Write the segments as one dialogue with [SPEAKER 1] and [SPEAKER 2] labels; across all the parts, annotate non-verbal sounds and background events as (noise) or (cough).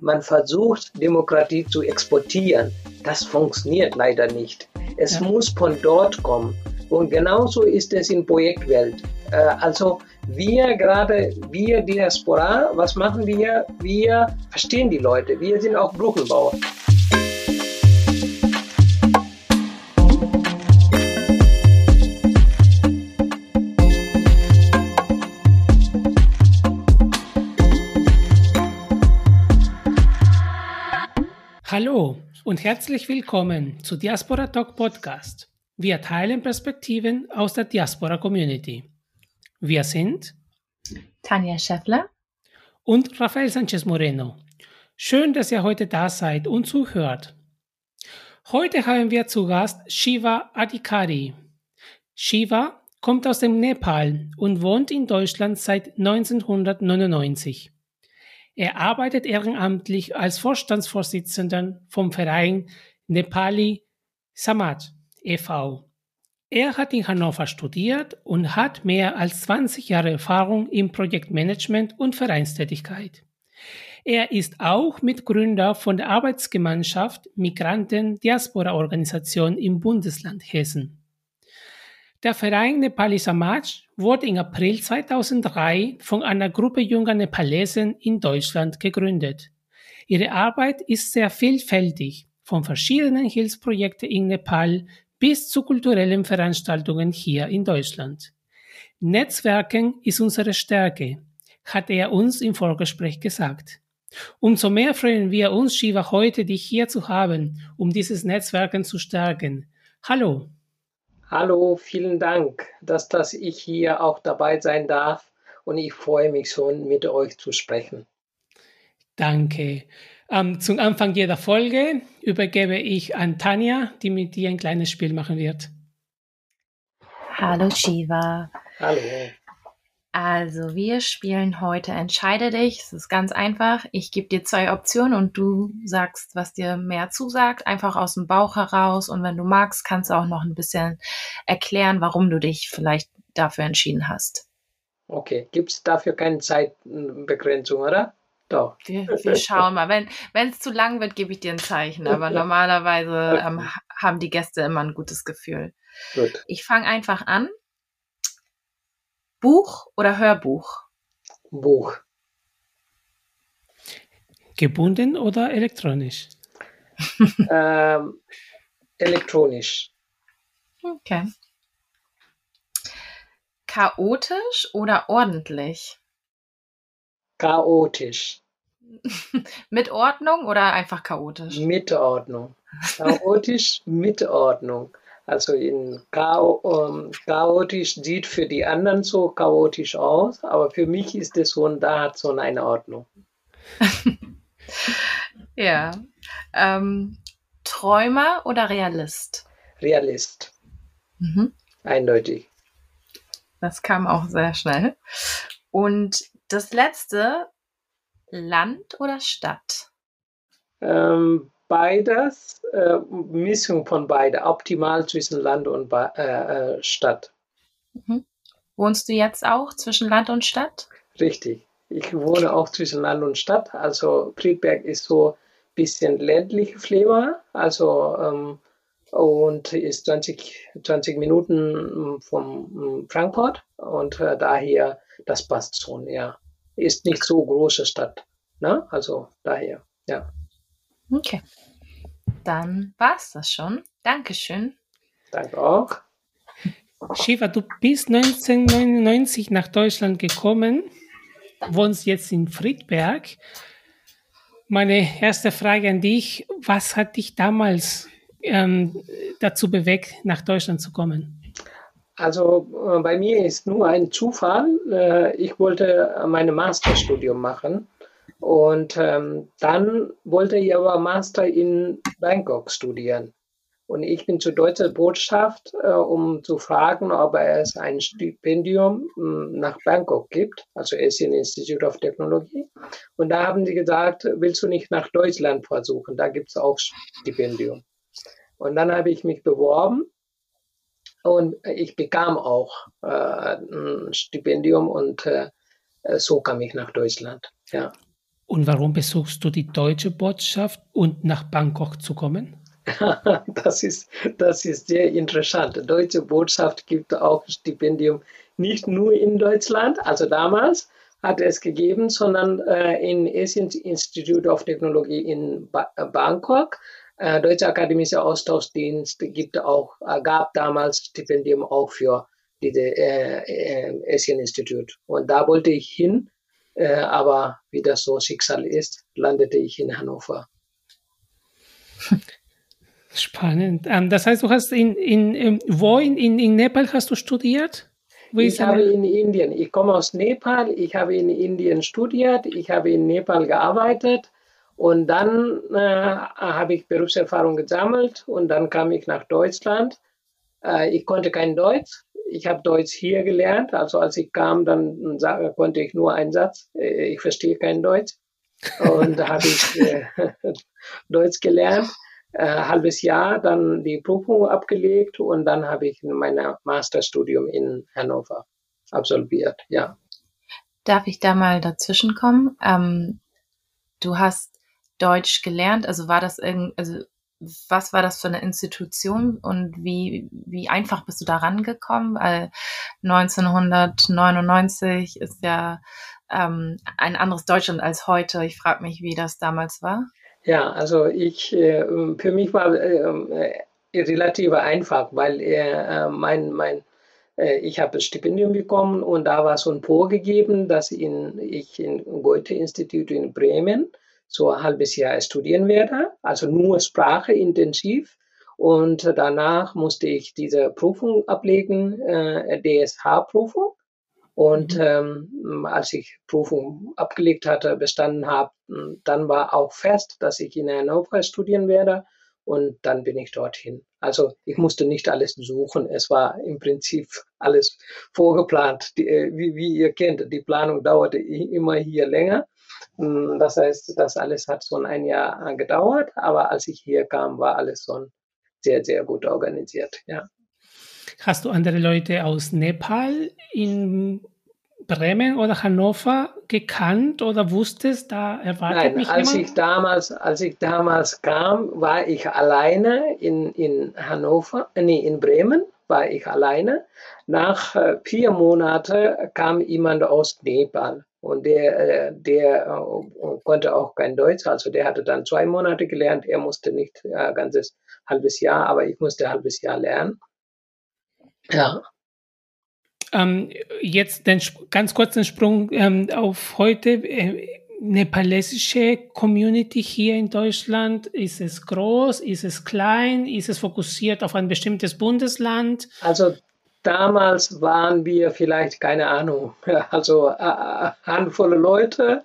[SPEAKER 1] Man versucht, Demokratie zu exportieren. Das funktioniert leider nicht. Es ja. muss von dort kommen. Und genauso ist es in Projektwelt. Äh, also wir gerade, wir Diaspora, was machen wir? Wir verstehen die Leute. Wir sind auch Brückenbauer.
[SPEAKER 2] Hallo und herzlich willkommen zu Diaspora Talk Podcast. Wir teilen Perspektiven aus der Diaspora Community. Wir sind
[SPEAKER 3] Tanja Schäffler
[SPEAKER 2] und Rafael Sanchez Moreno. Schön, dass ihr heute da seid und zuhört. Heute haben wir zu Gast Shiva Adhikari. Shiva kommt aus dem Nepal und wohnt in Deutschland seit 1999. Er arbeitet ehrenamtlich als Vorstandsvorsitzender vom Verein Nepali Samaj e.V. Er hat in Hannover studiert und hat mehr als 20 Jahre Erfahrung im Projektmanagement und Vereinstätigkeit. Er ist auch Mitgründer von der Arbeitsgemeinschaft Migranten Diaspora Organisation im Bundesland Hessen. Der Verein Nepali Samaj wurde im April 2003 von einer Gruppe junger Nepalesen in Deutschland gegründet. Ihre Arbeit ist sehr vielfältig, von verschiedenen Hilfsprojekten in Nepal bis zu kulturellen Veranstaltungen hier in Deutschland. Netzwerken ist unsere Stärke, hat er uns im Vorgespräch gesagt. Umso mehr freuen wir uns, Shiva, heute dich hier zu haben, um dieses Netzwerken zu stärken. Hallo.
[SPEAKER 1] Hallo, vielen Dank, dass, dass ich hier auch dabei sein darf und ich freue mich schon, mit euch zu sprechen.
[SPEAKER 2] Danke. Ähm, zum Anfang jeder Folge übergebe ich an Tanja, die mit dir ein kleines Spiel machen wird.
[SPEAKER 3] Hallo Shiva.
[SPEAKER 1] Hallo.
[SPEAKER 3] Also, wir spielen heute Entscheide dich. Es ist ganz einfach. Ich gebe dir zwei Optionen und du sagst, was dir mehr zusagt, einfach aus dem Bauch heraus. Und wenn du magst, kannst du auch noch ein bisschen erklären, warum du dich vielleicht dafür entschieden hast.
[SPEAKER 1] Okay, gibt es dafür keine Zeitbegrenzung, oder?
[SPEAKER 3] Doch. Wir, wir schauen mal. Wenn es zu lang wird, gebe ich dir ein Zeichen. Aber (laughs) normalerweise ähm, haben die Gäste immer ein gutes Gefühl. Gut. Ich fange einfach an Buch oder Hörbuch?
[SPEAKER 1] Buch.
[SPEAKER 2] Gebunden oder elektronisch? (laughs)
[SPEAKER 1] ähm, elektronisch.
[SPEAKER 3] Okay. Chaotisch oder ordentlich?
[SPEAKER 1] Chaotisch. (laughs)
[SPEAKER 3] mit Ordnung oder einfach chaotisch?
[SPEAKER 1] Mit Ordnung. Chaotisch (laughs) mit Ordnung. Also in ähm, chaotisch sieht für die anderen so chaotisch aus, aber für mich ist es so, da hat so eine Ordnung. (laughs)
[SPEAKER 3] ja. Ähm, Träumer oder Realist?
[SPEAKER 1] Realist. Mhm. Eindeutig.
[SPEAKER 3] Das kam auch sehr schnell. Und das letzte, Land oder Stadt?
[SPEAKER 1] Ähm, beides, äh, Mischung von beide, optimal zwischen Land und äh, äh, Stadt.
[SPEAKER 3] Mhm. Wohnst du jetzt auch zwischen Land und Stadt?
[SPEAKER 1] Richtig. Ich wohne auch zwischen Land und Stadt. Also Friedberg ist so ein bisschen ländliche Flavor, also ähm, und ist 20, 20 Minuten vom Frankfurt und äh, daher, das passt schon, ja. Ist nicht so große Stadt, ne? Also daher, ja.
[SPEAKER 3] Okay. Dann war's das schon. Dankeschön.
[SPEAKER 1] Danke auch.
[SPEAKER 2] Shiva, du bist 1999 nach Deutschland gekommen, wohnst jetzt in Friedberg. Meine erste Frage an dich, was hat dich damals ähm, dazu bewegt, nach Deutschland zu kommen?
[SPEAKER 1] Also äh, bei mir ist nur ein Zufall. Äh, ich wollte mein Masterstudium machen und ähm, dann wollte ich aber Master in Bangkok studieren. Und ich bin zur deutschen Botschaft, äh, um zu fragen, ob es ein Stipendium mh, hm, nach Bangkok gibt, also Asian Institute of Technology. Und da haben sie gesagt, willst du nicht nach Deutschland versuchen? Da gibt es auch Stipendium. Und dann habe ich mich beworben und ich bekam auch äh, ein Stipendium und äh, so kam ich nach Deutschland. Ja.
[SPEAKER 2] Und warum besuchst du die deutsche Botschaft und nach Bangkok zu kommen? (laughs)
[SPEAKER 1] das, ist, das ist sehr interessant. Die deutsche Botschaft gibt auch Stipendium nicht nur in Deutschland, also damals hat es gegeben, sondern äh, in Asian Institute of Technology in ba Bangkok. Äh, Deutsche Akademische Austauschdienst gibt auch, äh, gab damals Stipendium auch für diese äh, äh, Asian Institute. Und da wollte ich hin, äh, aber wie das so Schicksal ist, landete ich in Hannover. (laughs)
[SPEAKER 2] Spannend. Ähm, das heißt, du hast in, in, in wo in, in, in Nepal hast du studiert?
[SPEAKER 1] Wo ich habe in Indien, ich komme aus Nepal, ich habe in Indien studiert, ich habe in Nepal gearbeitet und dann äh, habe ich Berufserfahrung gesammelt und dann kam ich nach Deutschland. Äh, ich konnte kein Deutsch, ich habe Deutsch hier gelernt, also als ich kam, dann konnte ich nur einen Satz, äh, ich verstehe kein Deutsch. Und da habe ich äh, (laughs) Deutsch gelernt. Äh, halbes Jahr dann die Prüfung abgelegt und dann habe ich mein Masterstudium in Hannover absolviert, ja.
[SPEAKER 3] Darf ich da mal dazwischen kommen? Ähm, du hast Deutsch gelernt, also war das irgend, also was war das für eine Institution und wie, wie einfach bist du da rangekommen? Weil 1999 ist ja ähm, ein anderes Deutschland als heute. Ich frage mich, wie das damals war.
[SPEAKER 1] Ja, also ich, äh, für mich war äh, äh, relativ einfach, weil äh, mein, mein, ich habe das Stipendium bekommen und da war so ein vorgegeben, dass in, ich im Goethe-Institut in Bremen so ein halbes Jahr studieren werde, also nur Sprache intensiv. Und danach musste ich diese Prüfung ablegen, äh, DSH-Prüfung. Und mhm. ähm, als ich Prüfung abgelegt hatte, bestanden habe, dann war auch fest, dass ich in Hannover studieren werde. Und dann bin ich dorthin. Also ich musste nicht alles suchen. Es war im Prinzip alles vorgeplant. Die, äh, wie, wie ihr kennt, die Planung dauerte immer hier länger. Das heißt, das alles hat so ein Jahr gedauert. Aber als ich hier kam, war alles so sehr, sehr gut organisiert. Ja.
[SPEAKER 2] Hast du andere Leute aus Nepal in Bremen oder Hannover gekannt oder wusstest, da erwartet
[SPEAKER 1] Nein,
[SPEAKER 2] mich
[SPEAKER 1] als
[SPEAKER 2] jemand?
[SPEAKER 1] ich damals, als ich damals kam, war ich alleine in, in Hannover, nee, in Bremen war ich alleine. Nach äh, vier Monaten kam jemand aus Nepal und der, äh, der äh, konnte auch kein Deutsch, also der hatte dann zwei Monate gelernt. Er musste nicht ein ganzes halbes Jahr, aber ich musste ein halbes Jahr lernen. Ja.
[SPEAKER 2] Ähm, jetzt den, ganz kurz den Sprung ähm, auf heute. Äh, nepalesische Community hier in Deutschland? Ist es groß? Ist es klein? Ist es fokussiert auf ein bestimmtes Bundesland?
[SPEAKER 1] Also damals waren wir vielleicht, keine Ahnung, (laughs) also eine Handvoll Leute.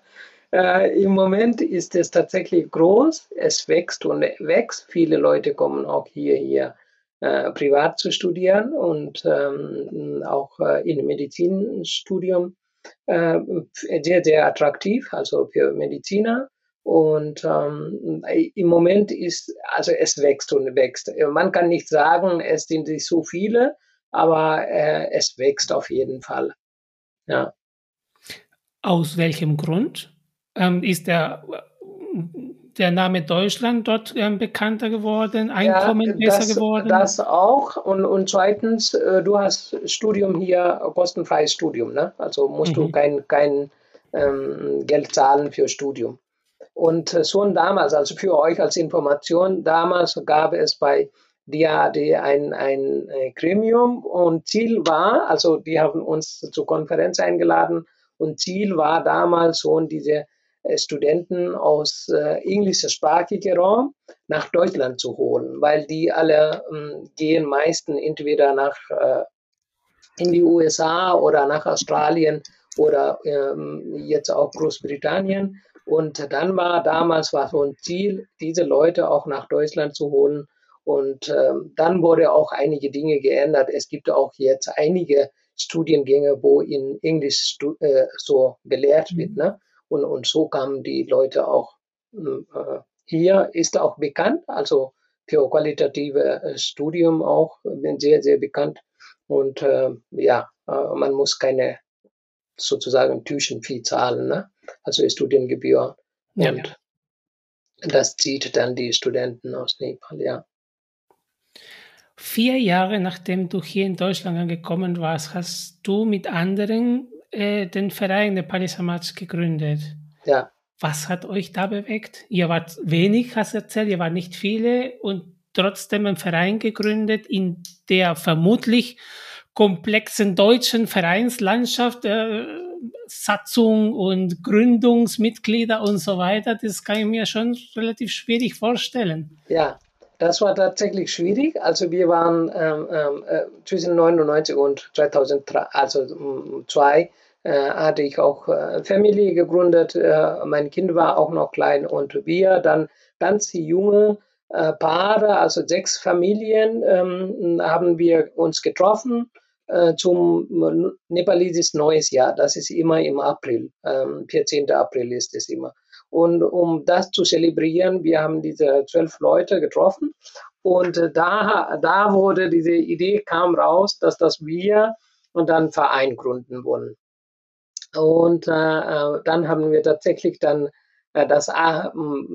[SPEAKER 1] Äh, Im Moment ist es tatsächlich groß. Es wächst und wächst. Viele Leute kommen auch hier, hier äh, privat zu studieren und ähm, auch äh, in Medizinstudium äh, sehr, sehr attraktiv, also für Mediziner. Und ähm, im Moment ist, also es wächst und wächst. Man kann nicht sagen, es sind nicht so viele, aber äh, es wächst auf jeden Fall. Ja.
[SPEAKER 2] Aus welchem Grund? Ähm, ist der der Name Deutschland dort ähm, bekannter geworden, Einkommen ja,
[SPEAKER 1] das,
[SPEAKER 2] besser geworden?
[SPEAKER 1] Das auch. Und, und zweitens, äh, du hast Studium hier, kostenfreies Studium. Ne? Also musst mhm. du kein, kein ähm, Geld zahlen für Studium. Und äh, schon damals, also für euch als Information, damals gab es bei DAD ein, ein, ein Gremium und Ziel war, also die haben uns zur Konferenz eingeladen und Ziel war damals schon diese äh, Studenten aus äh, englischsprachigen Raum nach Deutschland zu holen, weil die alle ähm, gehen meistens entweder nach äh, in die USA oder nach Australien oder ähm, jetzt auch Großbritannien. Und dann war damals war so ein Ziel, diese Leute auch nach Deutschland zu holen. Und ähm, dann wurde auch einige Dinge geändert. Es gibt auch jetzt einige Studiengänge, wo in Englisch äh, so gelehrt wird. Ne? Und, und so kamen die Leute auch hm, äh, hier, ist auch bekannt, also für qualitative äh, Studium auch, bin sehr, sehr bekannt. Und äh, ja, man muss keine sozusagen Tuition-Fee zahlen, ne? also Studiengebühr. Ja. Und das zieht dann die Studenten aus Nepal, ja.
[SPEAKER 2] Vier Jahre nachdem du hier in Deutschland angekommen warst, hast du mit anderen äh, den Verein Nepali Samaj gegründet.
[SPEAKER 1] Ja.
[SPEAKER 2] Was hat euch da bewegt? Ihr wart wenig, hast du erzählt, ihr wart nicht viele und trotzdem einen Verein gegründet, in der vermutlich komplexen deutschen Vereinslandschaft, äh, Satzung und Gründungsmitglieder und so weiter, das kann ich mir schon relativ schwierig vorstellen.
[SPEAKER 1] Ja, das war tatsächlich schwierig. Also wir waren ähm, ähm äh, zwischen 99 und 2003, also zwei, äh, hatte ich auch äh, Familie gegründet. Äh, mein Kind war auch noch klein und wir dann ganz junge äh, Paare, also sechs Familien, ähm, haben wir uns getroffen äh, zum nepalesischen Neues Jahr. Das ist immer im April, ähm, 14. April ist es immer. Und um das zu zelebrieren, wir haben diese zwölf Leute getroffen und äh, da, da wurde diese Idee kam raus, dass das wir und dann Verein gründen wollen. Und äh, äh dann haben wir tatsächlich dann äh, das äh,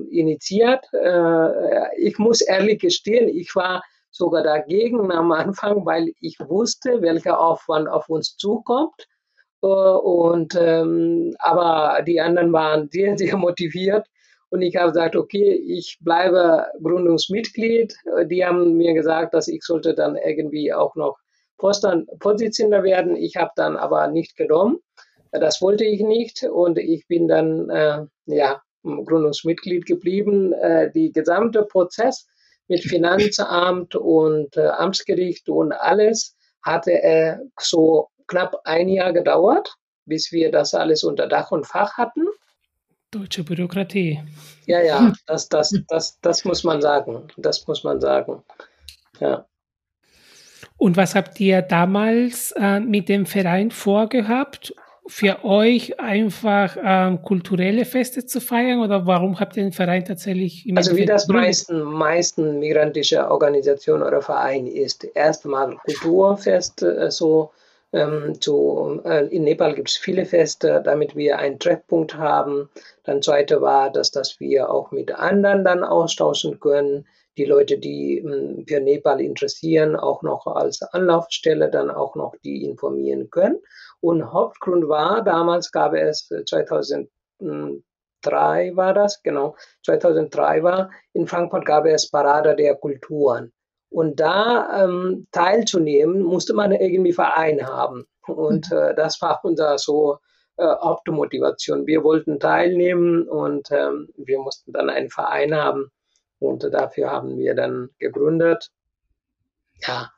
[SPEAKER 1] initiiert. Äh, ich muss ehrlich gestehen, ich war sogar dagegen am Anfang, weil ich wusste, welcher Aufwand auf uns zukommt. Äh, und, ähm, aber die anderen waren sehr, (laughs) sehr motiviert. Und ich habe gesagt, okay, ich bleibe Gründungsmitglied. Die haben mir gesagt, dass ich sollte dann irgendwie auch noch Vorstand, Vorsitzender werden. Ich habe dann aber nicht genommen. Das wollte ich nicht. Und ich bin dann, äh, ja, Gründungsmitglied geblieben. Äh, die gesamte Prozess mit Finanzamt und äh, Amtsgericht und alles hatte äh, so knapp ein Jahr gedauert, bis wir das alles unter Dach und Fach hatten.
[SPEAKER 2] Deutsche Bürokratie.
[SPEAKER 1] Ja, ja, das, das, das, das muss man sagen. Das muss man sagen. Ja.
[SPEAKER 2] Und was habt ihr damals äh, mit dem Verein vorgehabt? Für euch einfach ähm, kulturelle Feste zu feiern oder warum habt ihr den Verein tatsächlich
[SPEAKER 1] im Also wie das meisten, meisten migrantische Organisation oder Verein ist. Erstmal Kulturfest, äh, so ähm, zu, äh, in Nepal gibt es viele Feste, damit wir einen Treffpunkt haben. Dann zweite war, dass, dass wir auch mit anderen dann austauschen können. Die Leute, die ähm, für Nepal interessieren, auch noch als Anlaufstelle dann auch noch die informieren können. Und Hauptgrund war, damals gab es 2003 äh, war das, genau, 2003 war, in Frankfurt gab es Parade der Kulturen. Und da ähm, teilzunehmen, musste man irgendwie Verein haben. Und äh, das war unser so äh, Hauptmotivation. Wir wollten teilnehmen und ähm, wir mussten dann einen Verein haben. Und dafür haben wir dann gegründet. Ja,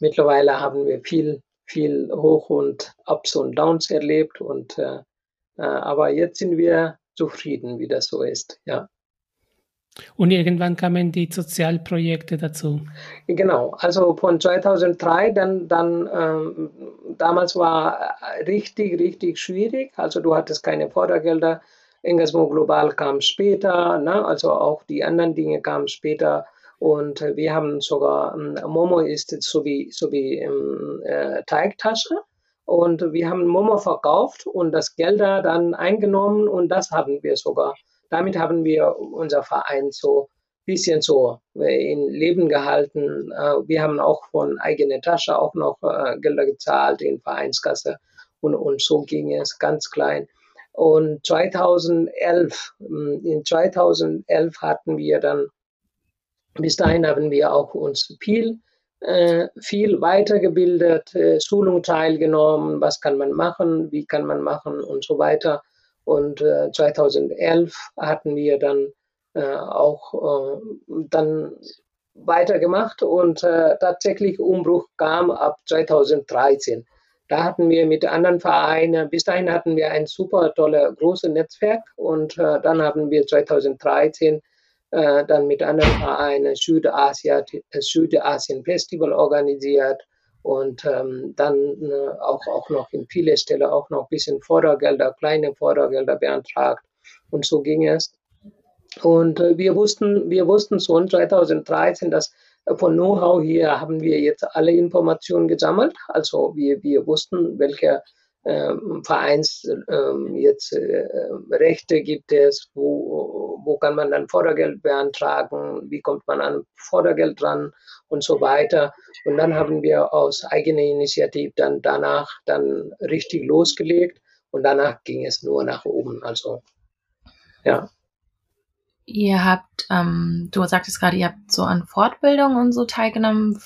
[SPEAKER 1] mittlerweile haben wir viel viel Hoch und Ups und Downs erlebt und äh, äh, aber jetzt sind wir zufrieden, wie das so ist, ja.
[SPEAKER 2] Und irgendwann kamen die Sozialprojekte dazu.
[SPEAKER 1] Genau, also von 2003, dann, dann ähm, damals war richtig, richtig schwierig. Also du hattest keine Fördergelder. Engagement Global kam später, ne? also auch die anderen Dinge kamen später. Und wir haben sogar, ähm, Momo ist so wie, so wie ähm, äh, Teigtasche. Und wir haben Momo verkauft und das Geld da dann eingenommen und das haben wir sogar. Damit haben wir unser Verein so ein bisschen so äh, in Leben gehalten. Äh, wir haben auch von eigener Tasche auch noch äh, Gelder gezahlt in Vereinskasse und, und so ging es ganz klein. Und 2011, ähm, in 2011 hatten wir dann bis dahin haben wir auch uns viel, äh, viel weitergebildet, äh, Schulung teilgenommen, was kann man machen, wie kann man machen und so weiter. Und äh, 2011 hatten wir dann äh, auch äh, dann weitergemacht und äh, tatsächlich Umbruch kam ab 2013. Da hatten wir mit anderen Vereinen, bis dahin hatten wir ein super tolles, großes Netzwerk und dann haben wir 2013 äh, dann mit anderen Vereinen äh, Südasien Festival organisiert und ähm, dann äh, auch, auch noch in viele Stellen auch noch ein bisschen Fördergelder, kleine Fördergelder beantragt und so ging es. Und äh, wir wussten, wir wussten schon 2013, dass äh, von Know-how hier haben wir jetzt alle Informationen gesammelt. Also wir, wir wussten, welche ähm, Vereins ähm, jetzt äh, Rechte gibt es, wo, wo kann man dann Fördergeld beantragen, wie kommt man an Fördergeld dran und so weiter. Und dann haben wir aus eigener Initiative dann danach dann richtig losgelegt und danach ging es nur nach oben. Also ja.
[SPEAKER 3] Ihr habt, ähm, du sagtest gerade, ihr habt so an Fortbildungen und so teilgenommen.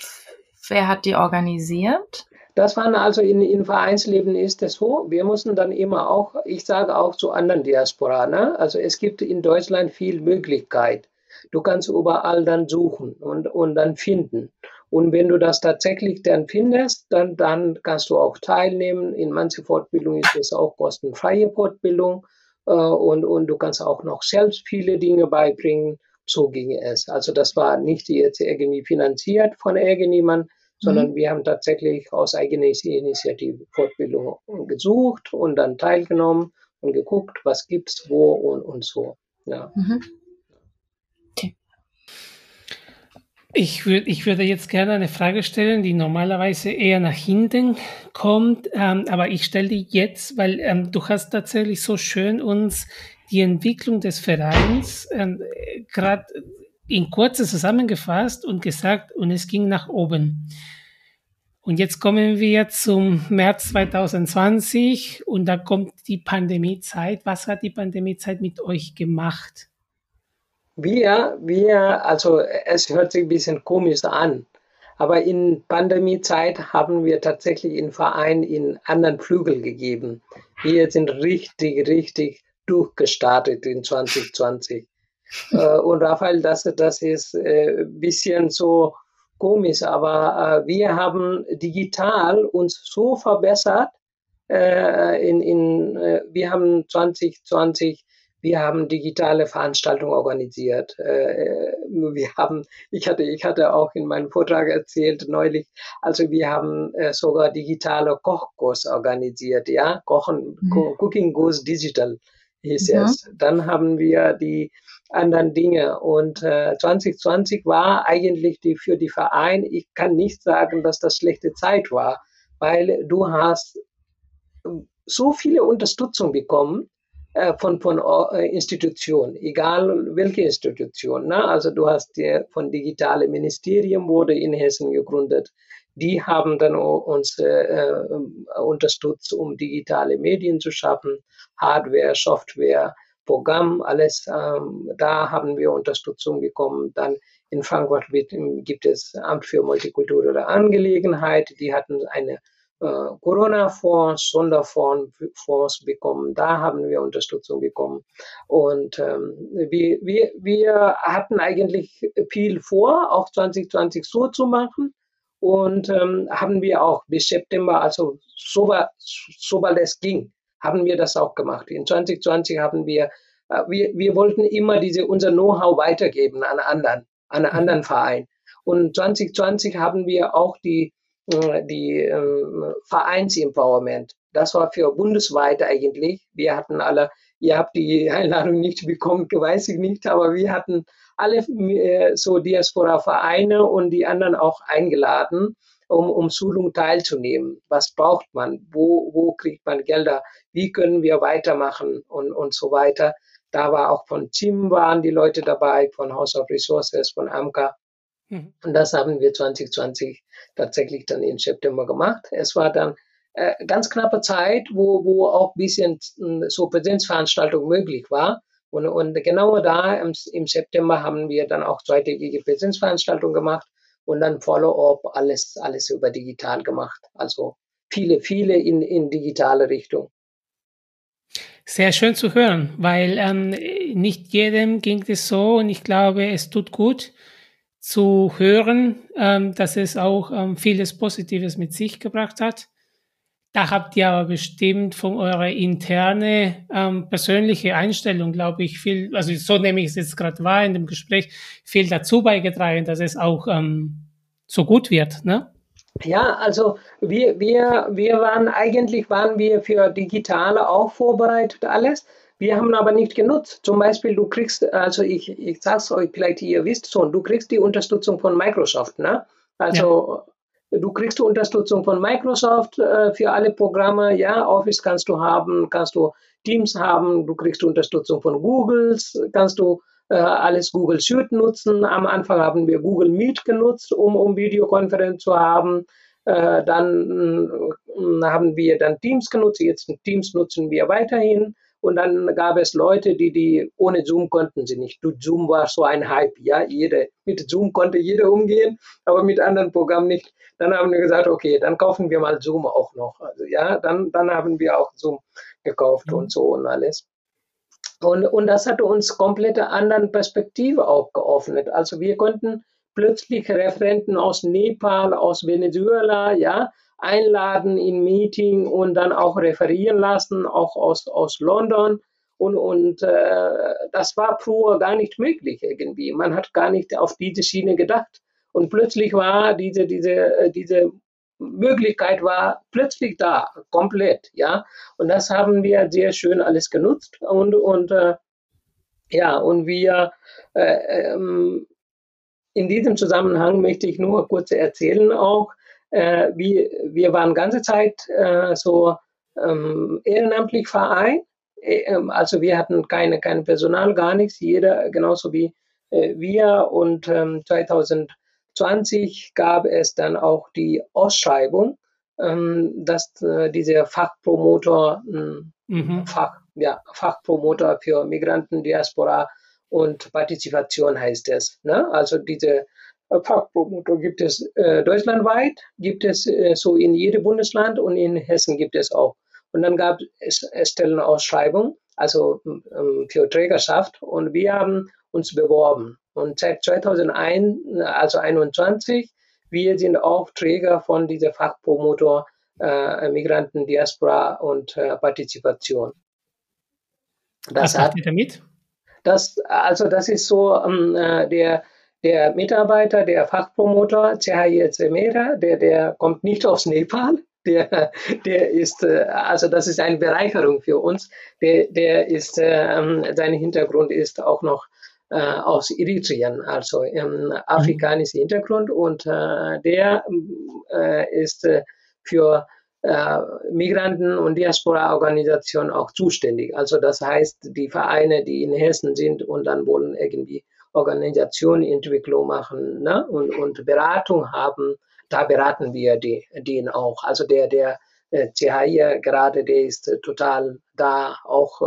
[SPEAKER 3] Wer hat die organisiert?
[SPEAKER 1] Das waren also in, in Vereinsleben ist es so. Wir müssen dann immer auch, ich sage auch zu anderen Diaspora, ne? also es gibt in Deutschland viel Möglichkeit. Du kannst überall dann suchen und, und dann finden. Und wenn du das tatsächlich dann findest, dann, dann kannst du auch teilnehmen. In manchen Fortbildungen ist es auch kostenfreie Fortbildung äh, und, und du kannst auch noch selbst viele Dinge beibringen. So ging es. Also das war nicht jetzt irgendwie finanziert von irgendjemandem, sondern mhm. wir haben tatsächlich aus eigener Initiative Fortbildung gesucht und dann teilgenommen und geguckt, was gibt's wo und, und so. Ja. Mhm.
[SPEAKER 2] Ich, würd, ich würde jetzt gerne eine Frage stellen, die normalerweise eher nach hinten kommt, ähm, aber ich stelle die jetzt, weil ähm, du hast tatsächlich so schön uns die Entwicklung des Vereins ähm, gerade in kurze zusammengefasst und gesagt, und es ging nach oben. Und jetzt kommen wir zum März 2020 und da kommt die Pandemiezeit. Was hat die Pandemiezeit mit euch gemacht?
[SPEAKER 1] Wir, wir, also es hört sich ein bisschen komisch an, aber in Pandemiezeit haben wir tatsächlich im Verein in anderen Flügel gegeben. Wir sind richtig, richtig durchgestartet in 2020. Äh, und Raphael, das, das ist ein äh, bisschen so komisch, aber äh, wir haben digital uns so verbessert. In, in, wir haben 2020 wir haben digitale Veranstaltungen organisiert. Wir haben, ich hatte, ich hatte auch in meinem Vortrag erzählt neulich, also wir haben sogar digitale Kochkurs organisiert, ja, Kochen, mhm. Cooking Goes Digital hieß mhm. es. Dann haben wir die anderen Dinge. Und äh, 2020 war eigentlich die, für die Verein, ich kann nicht sagen, dass das schlechte Zeit war, weil du hast so viele Unterstützung bekommen äh, von, von äh, Institutionen, egal welche Institution. Ne? Also du hast die von digitale Ministerium wurde in Hessen gegründet. Die haben dann uns äh, äh, unterstützt, um digitale Medien zu schaffen, Hardware, Software, Programm, alles. Ähm, da haben wir Unterstützung bekommen. Dann in Frankfurt gibt es Amt für multikulturelle Angelegenheit. Die hatten eine äh, Corona-Fonds, Sonderfonds bekommen. Da haben wir Unterstützung bekommen. Und ähm, wir, wir, wir hatten eigentlich viel vor, auch 2020 so zu machen. Und ähm, haben wir auch bis September, also sobald, sobald es ging, haben wir das auch gemacht. In 2020 haben wir, äh, wir, wir wollten immer diese, unser Know-how weitergeben an anderen, an einen mhm. anderen Verein. Und 2020 haben wir auch die, äh, die äh, Vereins-Empowerment. Das war für bundesweit eigentlich. Wir hatten alle, ihr habt die (laughs) Einladung nicht bekommen, weiß ich nicht, aber wir hatten alle äh, so Diaspora-Vereine und die anderen auch eingeladen um, um Schulung teilzunehmen. Was braucht man? Wo, wo kriegt man Gelder? Wie können wir weitermachen und, und so weiter. Da war auch von CIM waren die Leute dabei, von House of Resources, von AMCA. Mhm. Und das haben wir 2020 tatsächlich dann im September gemacht. Es war dann äh, ganz knappe Zeit, wo, wo auch ein bisschen hm, so Präsenzveranstaltung möglich war. Und, und genau da im, im September haben wir dann auch zweitägige Präsenzveranstaltungen gemacht und dann Follow-up, alles, alles über digital gemacht. Also viele, viele in, in digitale Richtung.
[SPEAKER 2] Sehr schön zu hören, weil ähm, nicht jedem ging es so und ich glaube, es tut gut zu hören, ähm, dass es auch ähm, vieles Positives mit sich gebracht hat. Da habt ihr aber bestimmt von eurer interne ähm, persönliche Einstellung, glaube ich, viel, also so nehme ich es jetzt gerade wahr in dem Gespräch, viel dazu beigetragen, dass es auch ähm, so gut wird, ne?
[SPEAKER 1] Ja, also wir, wir, wir waren eigentlich waren wir für Digitale auch vorbereitet alles. Wir haben aber nicht genutzt. Zum Beispiel, du kriegst, also ich, ich sag's euch, vielleicht ihr wisst schon, du kriegst die Unterstützung von Microsoft, ne? Also du kriegst Unterstützung von Microsoft äh, für alle Programme. Ja, Office kannst du haben, kannst du Teams haben, du kriegst Unterstützung von Google, kannst du äh, alles Google Suite nutzen. Am Anfang haben wir Google Meet genutzt, um, um Videokonferenz zu haben. Äh, dann äh, haben wir dann Teams genutzt. Jetzt Teams nutzen wir weiterhin. Und dann gab es Leute, die, die ohne Zoom konnten sie nicht. Zoom war so ein Hype, ja. Jede, mit Zoom konnte jeder umgehen, aber mit anderen Programmen nicht. Dann haben wir gesagt, okay, dann kaufen wir mal Zoom auch noch. Also ja, dann, dann haben wir auch Zoom gekauft mhm. und so und alles. Und, und das hat uns komplette anderen Perspektive auch geöffnet. Also wir konnten plötzlich Referenten aus Nepal, aus Venezuela, ja, einladen in Meeting und dann auch referieren lassen, auch aus, aus London. Und, und äh, das war früher gar nicht möglich irgendwie. Man hat gar nicht auf diese Schiene gedacht. Und plötzlich war diese, diese, äh, diese Möglichkeit war plötzlich da, komplett, ja. Und das haben wir sehr schön alles genutzt und, und äh, ja, und wir äh, ähm, in diesem Zusammenhang möchte ich nur kurz erzählen auch, äh, wie, wir waren ganze Zeit äh, so ähm, ehrenamtlich Verein. Äh, ähm, also wir hatten keine, kein Personal, gar nichts. Jeder genauso wie äh, wir. Und ähm, 2020 gab es dann auch die Ausschreibung, ähm, dass äh, dieser Fachpromotor, hm, mhm. Fach, ja, Fachpromotor für Migranten, Diaspora und Partizipation heißt es. Ne? Also diese Fachpromotor gibt es äh, deutschlandweit, gibt es äh, so in jedem Bundesland und in Hessen gibt es auch. Und dann gab es Stellenausschreibung, also ähm, für Trägerschaft und wir haben uns beworben. Und seit 2001, also 21, wir sind auch Träger von dieser Fachpromotor äh, Migranten, Diaspora und äh, Partizipation.
[SPEAKER 2] Das Was hat ihr damit?
[SPEAKER 1] Das, also das ist so ähm, äh, der, der Mitarbeiter, der Fachpromotor, Cahaya Zemera, der, der kommt nicht aus Nepal. Der, der ist, äh, also das ist eine Bereicherung für uns. Der, der ist, ähm, sein Hintergrund ist auch noch äh, aus Eritrean, also ähm, afrikanischer Hintergrund und äh, der äh, ist äh, für äh, Migranten- und Diaspora-Organisationen auch zuständig. Also das heißt, die Vereine, die in Hessen sind und dann wollen irgendwie Organisationentwicklung machen ne? und, und Beratung haben, da beraten wir die, den auch. Also der, der äh, CHI gerade, der ist äh, total da auch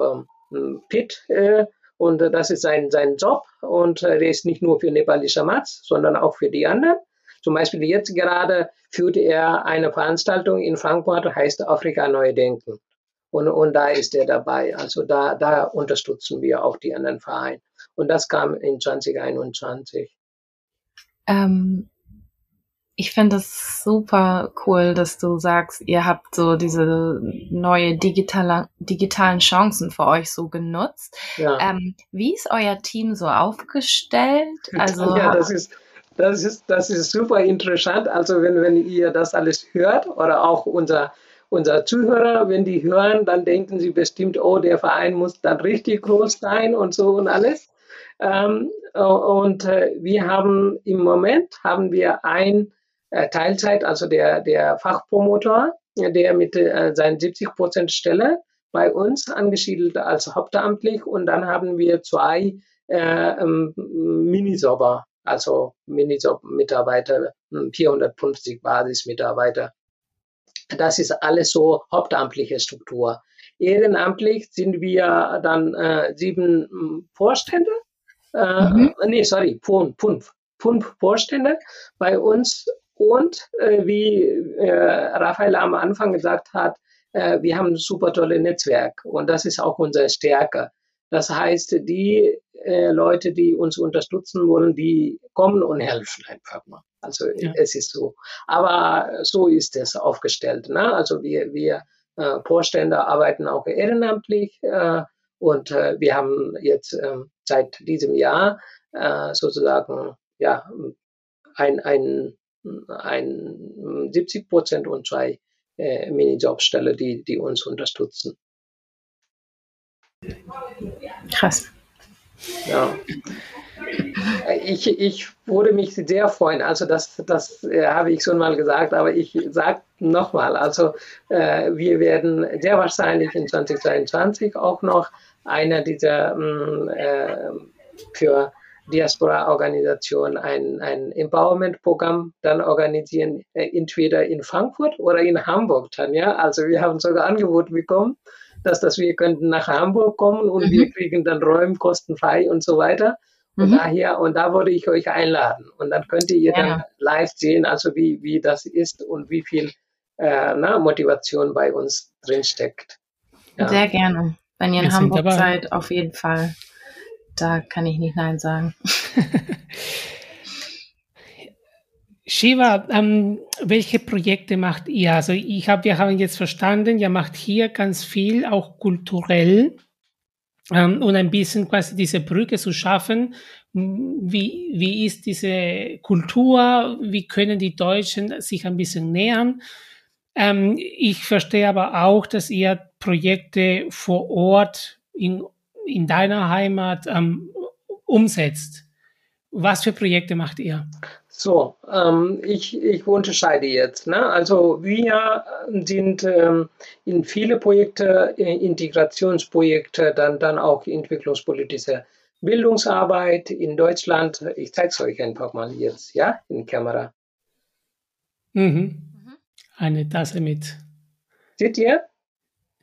[SPEAKER 1] ähm, fit äh, und das ist sein, sein Job und äh, der ist nicht nur für nepalische Mats, sondern auch für die anderen. Zum Beispiel jetzt gerade führt er eine Veranstaltung in Frankfurt, heißt Afrika Neu Denken. Und, und da ist er dabei. Also da, da unterstützen wir auch die anderen Vereine. Und das kam in 2021.
[SPEAKER 3] Ähm, ich finde es super cool, dass du sagst, ihr habt so diese neue digitale, digitalen Chancen für euch so genutzt. Ja. Ähm, wie ist euer Team so aufgestellt? (laughs)
[SPEAKER 1] Also ja, das ist, das ist, das ist super interessant. Also wenn, wenn ihr das alles hört oder auch unser, unser Zuhörer, wenn die hören, dann denken sie bestimmt, oh, der Verein muss dann richtig groß sein und so und alles. Ähm, und äh, wir haben im Moment haben wir ein äh, Teilzeit, also der, der Fachpromotor, der mit äh, seinen 70 Prozent Stelle bei uns angesiedelt als hauptamtlich und dann haben wir zwei äh, ähm, also Minijob-Mitarbeiter, 450 hm, Basismitarbeiter. Das ist alles so hauptamtliche Struktur. Ehrenamtlich sind wir dann äh, sieben hm, Vorstände, äh, mhm. nee, sorry, fünf, fünf, fünf Vorstände bei uns und äh, wie äh, Raphael am Anfang gesagt hat, äh, wir haben ein super tolles Netzwerk und das ist auch unsere Stärke. Das heißt, die äh, Leute, die uns unterstützen wollen, die kommen und helfen einfach mal. Also ja. es ist so. Aber so ist es aufgestellt. Ne? Also wir, wir äh, Vorstände arbeiten auch ehrenamtlich äh, und äh, wir haben jetzt äh, seit diesem Jahr äh, sozusagen ja ein, ein, ein 70 Prozent und zwei äh, Minijobstelle, die, die uns unterstützen.
[SPEAKER 3] Krass.
[SPEAKER 1] Ja. Ich, ich würde mich sehr freuen. Also das, das äh, habe ich schon mal gesagt, aber ich sage nochmal. Also äh, wir werden sehr wahrscheinlich in 2022 auch noch einer dieser mm, äh, für Diaspora-Organisation ein, ein Empowerment-Programm dann organisieren, äh, entweder in Frankfurt oder in Hamburg dann, ja. Also wir haben sogar Angebot bekommen, dass, dass wir könnten nach Hamburg kommen und mhm. wir kriegen dann Räume kostenfrei und so weiter. Und mhm. daher, und da würde ich euch einladen. Und dann könnt ihr ja. dann live sehen, also wie, wie das ist und wie viel äh, na, Motivation bei uns drinsteckt.
[SPEAKER 3] Ja. Sehr gerne. Wenn ihr in Wir Hamburg seid, auf jeden Fall. Da kann ich nicht Nein sagen. (laughs)
[SPEAKER 2] Shiva, ähm, welche Projekte macht ihr? Also ich habe, wir haben jetzt verstanden, ihr macht hier ganz viel, auch kulturell ähm, und ein bisschen quasi diese Brücke zu schaffen. Wie, wie ist diese Kultur? Wie können die Deutschen sich ein bisschen nähern? Ähm, ich verstehe aber auch, dass ihr Projekte vor Ort in, in deiner Heimat ähm, umsetzt. Was für Projekte macht ihr?
[SPEAKER 1] So, ähm, ich, ich unterscheide jetzt. Ne? Also wir sind ähm, in viele Projekte, äh, Integrationsprojekte, dann, dann auch entwicklungspolitische Bildungsarbeit in Deutschland. Ich zeige es euch einfach mal jetzt, ja, in Kamera.
[SPEAKER 2] Mhm. Eine Tasse mit.
[SPEAKER 1] Seht ihr?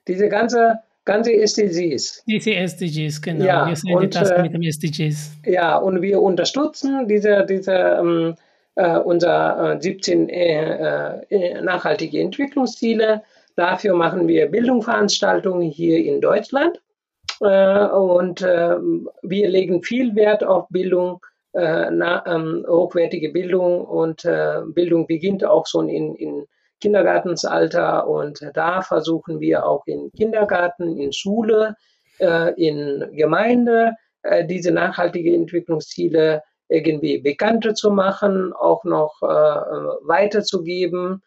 [SPEAKER 1] Diese ganze ganze SDGs.
[SPEAKER 2] Diese SDGs, genau. Ja, wir sind und, das äh, mit dem SDGs.
[SPEAKER 1] Ja, und wir unterstützen diese, diese ähm, äh, unser äh, 17 äh, äh, nachhaltige Entwicklungsziele. Dafür machen wir Bildungsveranstaltungen hier in Deutschland. Äh, und ähm, wir legen viel Wert auf Bildung, na, ähm, hochwertige Bildung. Und Bildung beginnt auch schon in, in Kindergartensalter und da versuchen wir auch in Kindergarten, in Schule, äh, in Gemeinde äh, diese nachhaltige Entwicklungsziele irgendwie bekannter zu machen, auch noch äh, weiterzugeben.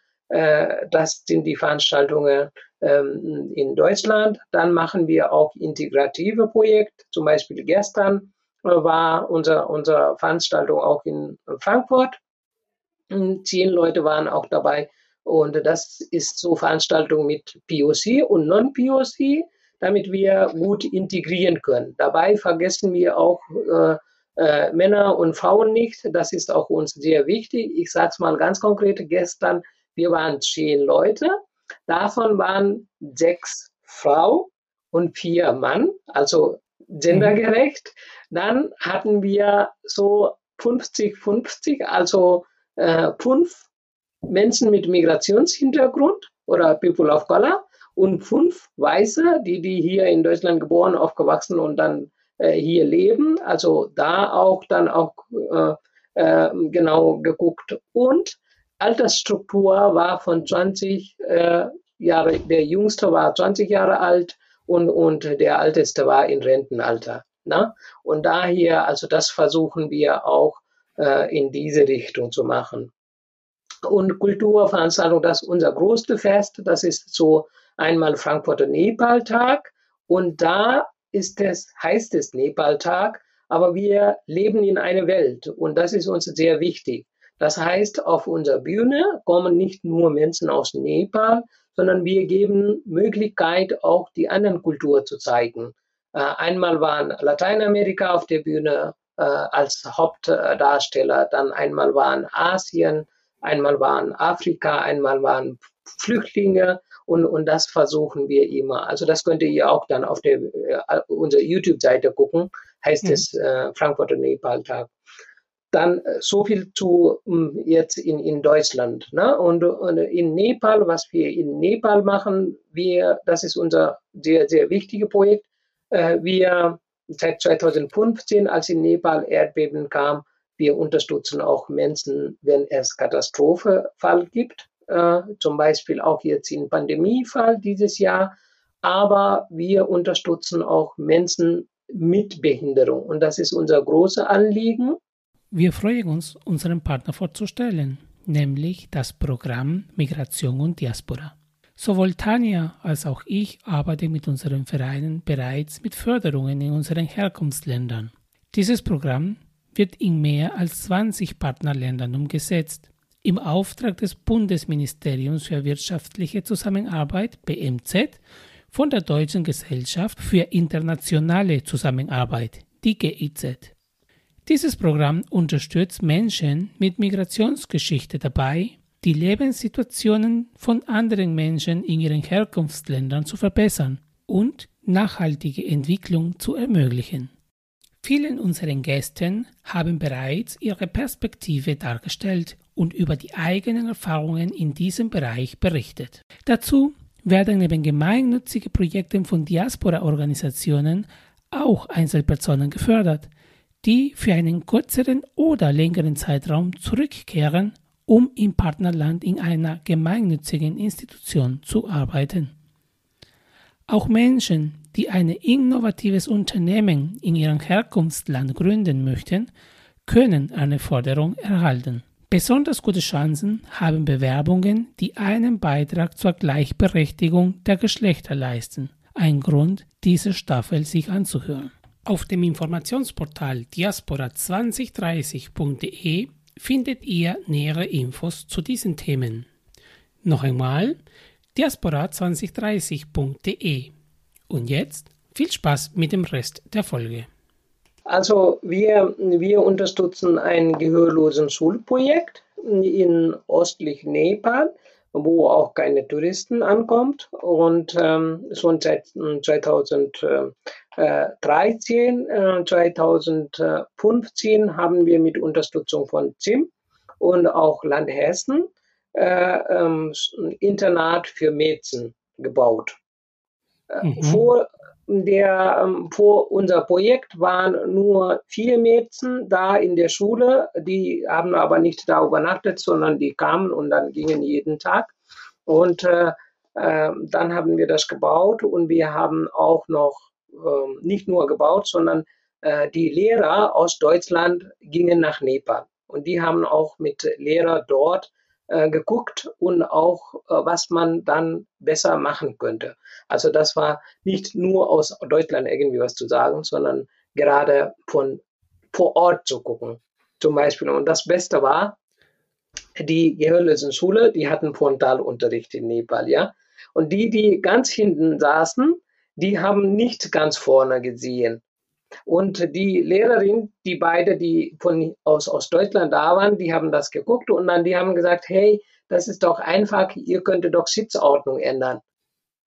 [SPEAKER 1] das sind die Veranstaltungen ähm, in Deutschland. Dann machen wir auch integrative Projekte. Zum Beispiel gestern war unser, unsere Veranstaltung auch in Frankfurt. Zehn Leute waren auch dabei und das ist so Veranstaltung mit POC und Non-POC, damit wir gut integrieren können. Dabei vergessen wir auch äh, äh, Männer und Frauen nicht. Das ist auch uns sehr wichtig. Ich sage es mal ganz konkret. Gestern, wir waren zehn Leute. Davon waren sechs Frauen und vier Mann, also gendergerecht. Dann hatten wir so 50-50, also äh, fünf Menschen mit Migrationshintergrund oder People of Color und fünf Weiße, die, die hier in Deutschland geboren, aufgewachsen und dann äh, hier leben. Also da auch dann auch äh, äh, genau geguckt. Und Altersstruktur war von 20 äh, Jahre, der Jüngste war 20 Jahre alt und, und der Älteste war in Rentenalter. Ne? Und daher, also das versuchen wir auch äh, in diese Richtung zu machen und Kulturveranstaltung, das ist unser größtes Fest. Das ist so einmal Frankfurter Nepal-Tag. Und da ist es, heißt es Nepal-Tag, aber wir leben in einer Welt und das ist uns sehr wichtig. Das heißt, auf unserer Bühne kommen nicht nur Menschen aus Nepal, sondern wir geben Möglichkeit, auch die anderen Kulturen zu zeigen. Äh, einmal waren Lateinamerika auf der Bühne äh, als Hauptdarsteller, dann einmal waren Asien, Einmal waren Afrika, einmal waren Flüchtlinge und, und das versuchen wir immer. Also das könnt ihr auch dann auf der, äh, unserer YouTube-Seite gucken, heißt mhm. es äh, Frankfurter Nepal-Tag. Dann äh, so viel zu um, jetzt in, in Deutschland. Ne? Und, und, in Nepal, was wir in Nepal machen, wir, das ist unser sehr, sehr wichtiges Projekt. Äh, wir seit 2015, als in Nepal Erdbeben kam, wir unterstützen auch Menschen, wenn es Katastrophenfall gibt, äh, zum Beispiel auch jetzt in Pandemiefall dieses Jahr. Aber wir unterstützen auch Menschen mit Behinderung. Und das ist unser großes Anliegen.
[SPEAKER 2] Wir freuen uns, unseren Partner vorzustellen, nämlich das Programm Migration und Diaspora. Sowohl Tanja als auch ich arbeiten mit unseren Vereinen bereits mit Förderungen in unseren Herkunftsländern. Dieses Programm wird in mehr als 20 Partnerländern umgesetzt. Im Auftrag des Bundesministeriums für wirtschaftliche Zusammenarbeit BMZ von der Deutschen Gesellschaft für internationale Zusammenarbeit, die GIZ. Dieses Programm unterstützt Menschen mit Migrationsgeschichte dabei, die Lebenssituationen von anderen Menschen in ihren Herkunftsländern zu verbessern und nachhaltige Entwicklung zu ermöglichen. Vielen unseren Gästen haben bereits ihre Perspektive dargestellt und über die eigenen Erfahrungen in diesem Bereich berichtet. Dazu werden neben gemeinnützigen Projekten von Diaspora-Organisationen auch Einzelpersonen gefördert, die für einen kürzeren oder längeren Zeitraum zurückkehren, um im Partnerland in einer gemeinnützigen Institution zu arbeiten. Auch Menschen, die ein innovatives Unternehmen in ihrem Herkunftsland gründen möchten, können eine Förderung erhalten. Besonders gute Chancen haben Bewerbungen, die einen Beitrag zur Gleichberechtigung der Geschlechter leisten. Ein Grund, diese Staffel sich anzuhören. Auf dem Informationsportal diaspora2030.de findet ihr nähere Infos zu diesen Themen. Noch einmal diaspora2030.de. Und jetzt viel Spaß mit dem Rest der Folge.
[SPEAKER 1] Also wir, wir unterstützen ein gehörlosen Schulprojekt in östlich Nepal wo auch keine Touristen ankommt. Und ähm, schon seit 2013, äh, 2015 äh, haben wir mit Unterstützung von ZIM und auch Land Hessen äh, ähm, Internat für Mädchen gebaut. Mhm. Vor der, ähm, vor unser Projekt waren nur vier Mädchen da in der Schule. Die haben aber nicht da übernachtet, sondern die kamen und dann gingen jeden Tag. Und äh, äh, dann haben wir das gebaut und wir haben auch noch äh, nicht nur gebaut, sondern äh, die Lehrer aus Deutschland gingen nach Nepal. Und die haben auch mit Lehrer dort äh, geguckt und auch, äh, was man dann besser machen könnte. Also das war nicht nur aus Deutschland irgendwie was zu sagen, sondern gerade von vor Ort zu gucken. Zum Beispiel. Und das Beste war, die gehörlosen Schule, die hatten Frontalunterricht in Nepal, ja. Und die, die ganz hinten saßen, die haben nicht ganz vorne gesehen. Und die Lehrerin, die beide, die von, aus, aus Deutschland da waren, die haben das geguckt und dann die haben gesagt, hey, das ist doch einfach, ihr könntet doch Sitzordnung ändern.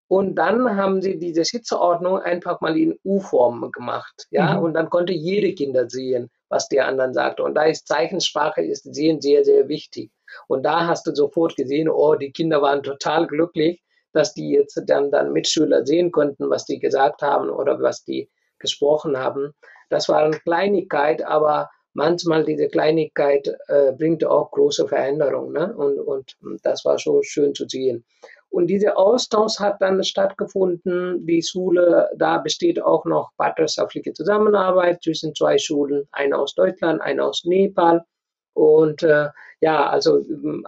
[SPEAKER 1] Und dann haben sie diese Sitzordnung einfach mal in U-Form gemacht. Ja, mhm. und dann konnte jede Kinder sehen, was der anderen sagte. Und da ist Zeichensprache, ist Sehen sehr, sehr wichtig. Und da hast du sofort gesehen, oh, die Kinder waren total glücklich, dass die jetzt dann, dann Mitschüler sehen konnten, was die gesagt haben oder was die gesprochen haben. Das war eine Kleinigkeit, aber manchmal diese Kleinigkeit äh, bringt auch große Veränderungen. Ne? Und, und das war so schön zu sehen. Und dieser Austausch hat dann stattgefunden. Die Schule, da besteht auch noch partnerschaftliche Zusammenarbeit zwischen zwei Schulen, eine aus Deutschland, eine aus Nepal. Und äh, ja, also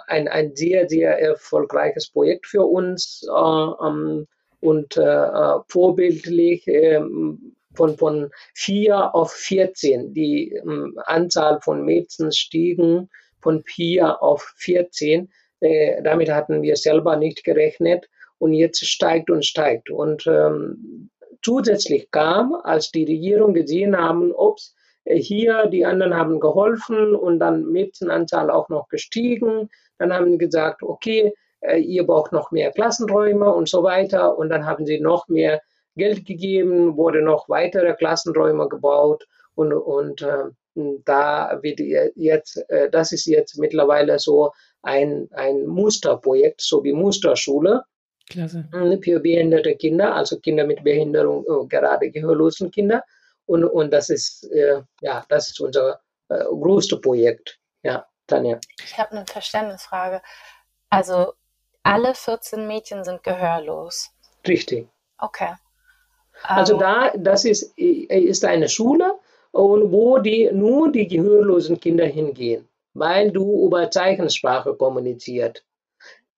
[SPEAKER 1] ein, ein sehr, sehr erfolgreiches Projekt für uns äh, ähm, und äh, äh vorbildlich ähm, von, von vier auf 14. Die ähm, Anzahl von Mädchen stiegen von vier auf 14. Äh, damit hatten wir selber nicht gerechnet und jetzt steigt und steigt. Und ähm, zusätzlich kam, als die Regierung gesehen haben, ups, äh, hier, die anderen haben geholfen und dann Mädchenanzahl auch noch gestiegen. Dann haben sie gesagt, okay, äh, ihr braucht noch mehr Klassenräume und so weiter. Und dann haben sie noch mehr Geld gegeben, wurde noch weitere Klassenräume gebaut und, und äh, da wird jetzt, äh, das ist jetzt mittlerweile so ein, ein Musterprojekt, so wie Musterschule. Klasse. Hm, für behinderte Kinder, also Kinder mit Behinderung, äh, gerade gehörlosen Kinder. Und, und das ist, äh, ja, das ist unser äh, größtes Projekt. Ja, Tanja.
[SPEAKER 3] Ich habe eine Verständnisfrage. Also alle 14 Mädchen sind gehörlos.
[SPEAKER 1] Richtig.
[SPEAKER 3] Okay.
[SPEAKER 1] Also da, das ist, ist eine Schule, und wo die, nur die gehörlosen Kinder hingehen, weil du über Zeichensprache kommuniziert.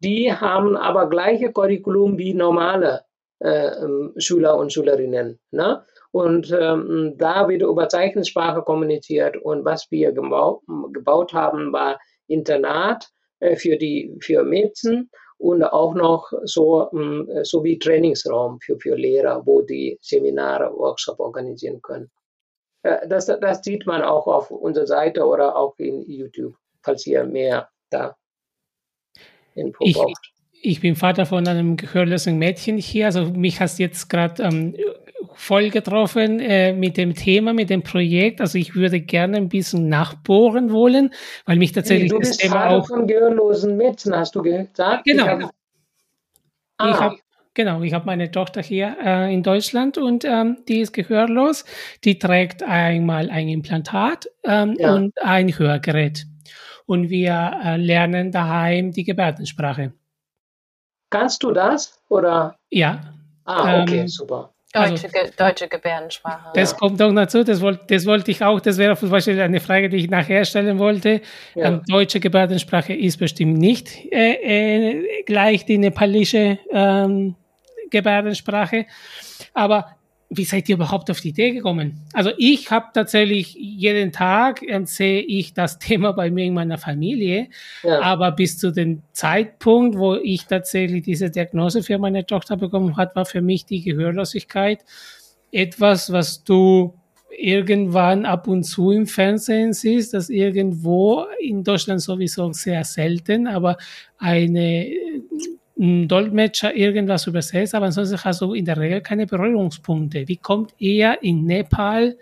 [SPEAKER 1] Die haben aber gleiche Curriculum wie normale äh, ähm, Schüler und Schülerinnen. Ne? Und ähm, da wird über Zeichensprache kommuniziert. Und was wir gebaut, gebaut haben, war Internat äh, für die für Mädchen und auch noch so, ähm, so wie Trainingsraum für, für Lehrer, wo die Seminare, Workshops organisieren können. Äh, das, das sieht man auch auf unserer Seite oder auch in YouTube, falls ihr mehr da
[SPEAKER 2] Info ich, braucht. Ich bin Vater von einem gehörlosen Mädchen hier, also mich hast jetzt gerade ähm, voll getroffen äh, mit dem Thema, mit dem Projekt. Also ich würde gerne ein bisschen nachbohren wollen, weil mich tatsächlich bist
[SPEAKER 1] das Thema Vater auch von gehörlosen Mädchen, hast du gesagt?
[SPEAKER 2] Genau. Ich hab, ah. ich hab, Genau, ich habe meine Tochter hier äh, in Deutschland und ähm, die ist gehörlos. Die trägt einmal ein Implantat ähm, ja. und ein Hörgerät. Und wir äh, lernen daheim die Gebärdensprache.
[SPEAKER 1] Kannst du das? Oder?
[SPEAKER 2] Ja.
[SPEAKER 1] Ah, okay, ähm, super.
[SPEAKER 3] Deutsche, also, deutsche Gebärdensprache.
[SPEAKER 2] Das ja. kommt auch dazu, das wollte, das wollte ich auch, das wäre zum Beispiel eine Frage, die ich nachher stellen wollte. Ja. Ähm, deutsche Gebärdensprache ist bestimmt nicht äh, äh, gleich die nepalische ähm, Gebärdensprache. Aber wie seid ihr überhaupt auf die Idee gekommen? Also ich habe tatsächlich jeden Tag äh, sehe ich das (laughs) Thema bei mir in meiner Familie, ja. aber bis zu dem Zeitpunkt, wo ich tatsächlich diese Diagnose für meine Tochter bekommen hat, war für mich die Gehörlosigkeit etwas, was du irgendwann ab und zu im Fernsehen siehst, das irgendwo in Deutschland sowieso sehr selten, aber eine ein Dolmetscher irgendwas übersetzt, aber ansonsten hast du in der Regel keine Berührungspunkte. Wie kommt ihr in Nepal,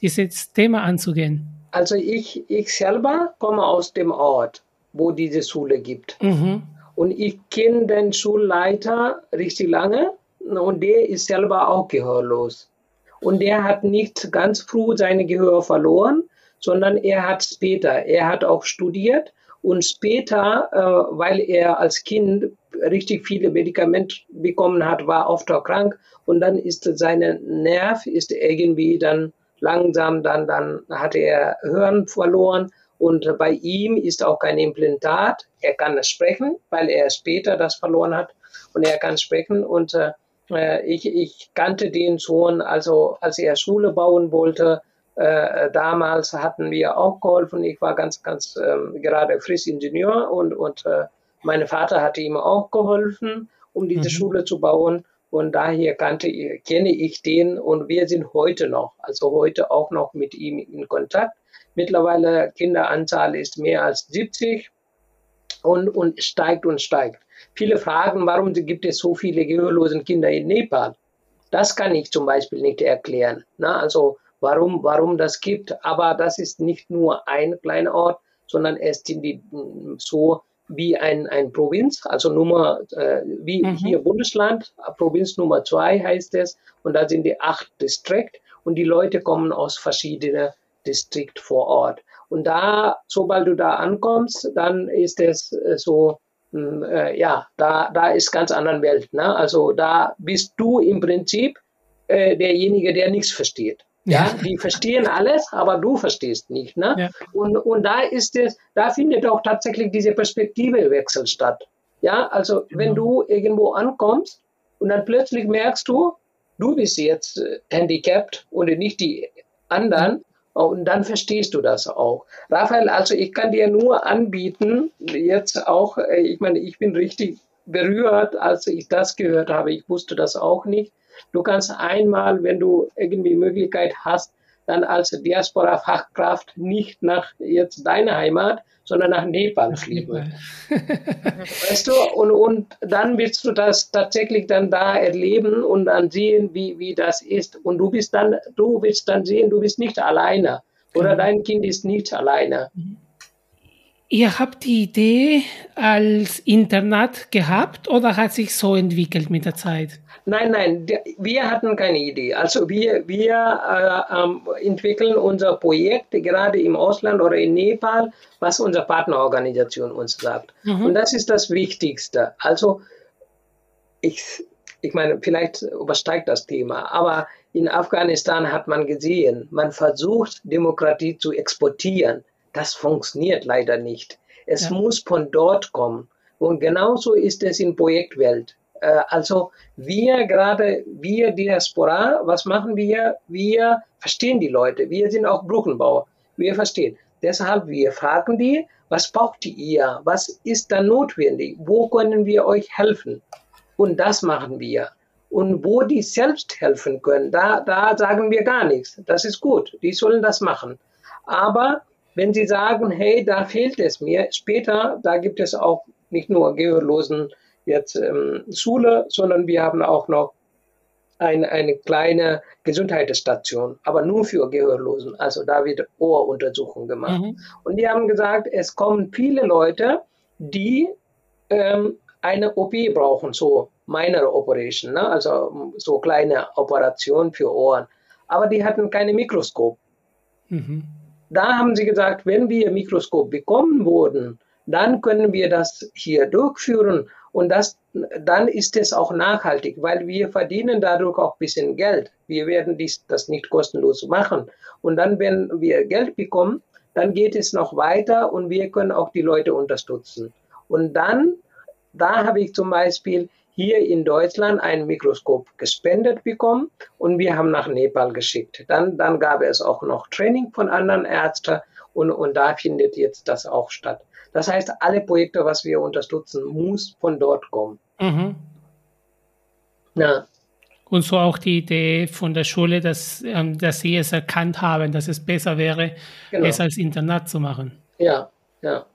[SPEAKER 2] dieses Thema anzugehen?
[SPEAKER 1] Also ich, ich selber komme aus dem Ort, wo diese Schule gibt. Mhm. Und ich kenne den Schulleiter richtig lange und der ist selber auch gehörlos. Und der hat nicht ganz früh seine Gehör verloren, sondern er hat später, er hat auch studiert und später, äh, weil er als Kind richtig viele Medikamente bekommen hat, war oft auch krank und dann ist seine Nerv ist irgendwie dann langsam, dann, dann hatte er Hören verloren und bei ihm ist auch kein Implantat. Er kann sprechen, weil er später das verloren hat und er kann sprechen und äh, ich, ich kannte den schon, also als er Schule bauen wollte, äh, damals hatten wir auch geholfen. Ich war ganz, ganz ähm, gerade frisch Ingenieur und, und äh, mein Vater hatte ihm auch geholfen, um diese mhm. Schule zu bauen. Und daher kannte, kenne ich den und wir sind heute noch, also heute auch noch mit ihm in Kontakt. Mittlerweile Kinderanzahl ist mehr als 70 und, und steigt und steigt. Viele fragen, warum gibt es so viele gehörlosen Kinder in Nepal? Das kann ich zum Beispiel nicht erklären. Na, also warum, warum das gibt. Aber das ist nicht nur ein kleiner Ort, sondern es sind die, so wie ein, ein Provinz, also Nummer, äh, wie mhm. hier Bundesland, Provinz Nummer zwei heißt es, und da sind die acht Distrikte und die Leute kommen aus verschiedenen Distrikten vor Ort. Und da, sobald du da ankommst, dann ist es äh, so, hm, äh, ja, da, da ist ganz andere Welt. Ne? Also da bist du im Prinzip äh, derjenige, der nichts versteht. Ja, die verstehen alles, aber du verstehst nicht. Ne? Ja. Und, und da ist es, da findet auch tatsächlich diese Perspektivewechsel statt. Ja, also genau. wenn du irgendwo ankommst und dann plötzlich merkst du, du bist jetzt äh, handicapped und nicht die anderen, und dann verstehst du das auch. Raphael, also ich kann dir nur anbieten, jetzt auch, äh, ich meine, ich bin richtig berührt, als ich das gehört habe. Ich wusste das auch nicht. Du kannst einmal, wenn du irgendwie Möglichkeit hast, dann als Diaspora-Fachkraft nicht nach jetzt deiner Heimat, sondern nach Nepal fliegen. (laughs) weißt du, und, und dann willst du das tatsächlich dann da erleben und dann sehen, wie, wie das ist. Und du bist dann, du willst dann sehen, du bist nicht alleine. Oder dein Kind ist nicht alleine. Mhm.
[SPEAKER 2] Ihr habt die Idee als Internat gehabt oder hat sich so entwickelt mit der Zeit?
[SPEAKER 1] Nein, nein, wir hatten keine Idee. Also wir, wir äh, ähm, entwickeln unser Projekt gerade im Ausland oder in Nepal, was unsere Partnerorganisation uns sagt. Mhm. Und das ist das Wichtigste. Also ich, ich meine, vielleicht übersteigt das Thema, aber in Afghanistan hat man gesehen, man versucht, Demokratie zu exportieren. Das funktioniert leider nicht. Es ja. muss von dort kommen. Und genauso ist es in Projektwelt. Äh, also wir gerade, wir Diaspora, was machen wir? Wir verstehen die Leute. Wir sind auch Brückenbauer. Wir verstehen. Deshalb, wir fragen die, was braucht ihr? Was ist da notwendig? Wo können wir euch helfen? Und das machen wir. Und wo die selbst helfen können, da, da sagen wir gar nichts. Das ist gut. Die sollen das machen. Aber wenn sie sagen, hey, da fehlt es mir, später, da gibt es auch nicht nur Gehörlosen jetzt ähm, Schule, sondern wir haben auch noch ein, eine kleine Gesundheitsstation, aber nur für Gehörlosen. Also da wird Ohruntersuchung gemacht. Mhm. Und die haben gesagt, es kommen viele Leute, die ähm, eine OP brauchen, so minor Operation, ne? also so kleine Operation für Ohren. Aber die hatten keine Mikroskop. Mhm. Da haben sie gesagt, wenn wir Mikroskop bekommen würden, dann können wir das hier durchführen und das, dann ist es auch nachhaltig, weil wir verdienen dadurch auch ein bisschen Geld. Wir werden dies, das nicht kostenlos machen. Und dann, wenn wir Geld bekommen, dann geht es noch weiter und wir können auch die Leute unterstützen. Und dann, da habe ich zum Beispiel hier in Deutschland ein Mikroskop gespendet bekommen und wir haben nach Nepal geschickt. Dann, dann gab es auch noch Training von anderen Ärzten und, und da findet jetzt das auch statt. Das heißt, alle Projekte, was wir unterstützen, muss von dort kommen. Mhm.
[SPEAKER 2] Ja. Und so auch die Idee von der Schule, dass, ähm, dass sie es erkannt haben, dass es besser wäre, genau. es als Internat zu machen.
[SPEAKER 1] Ja, ja.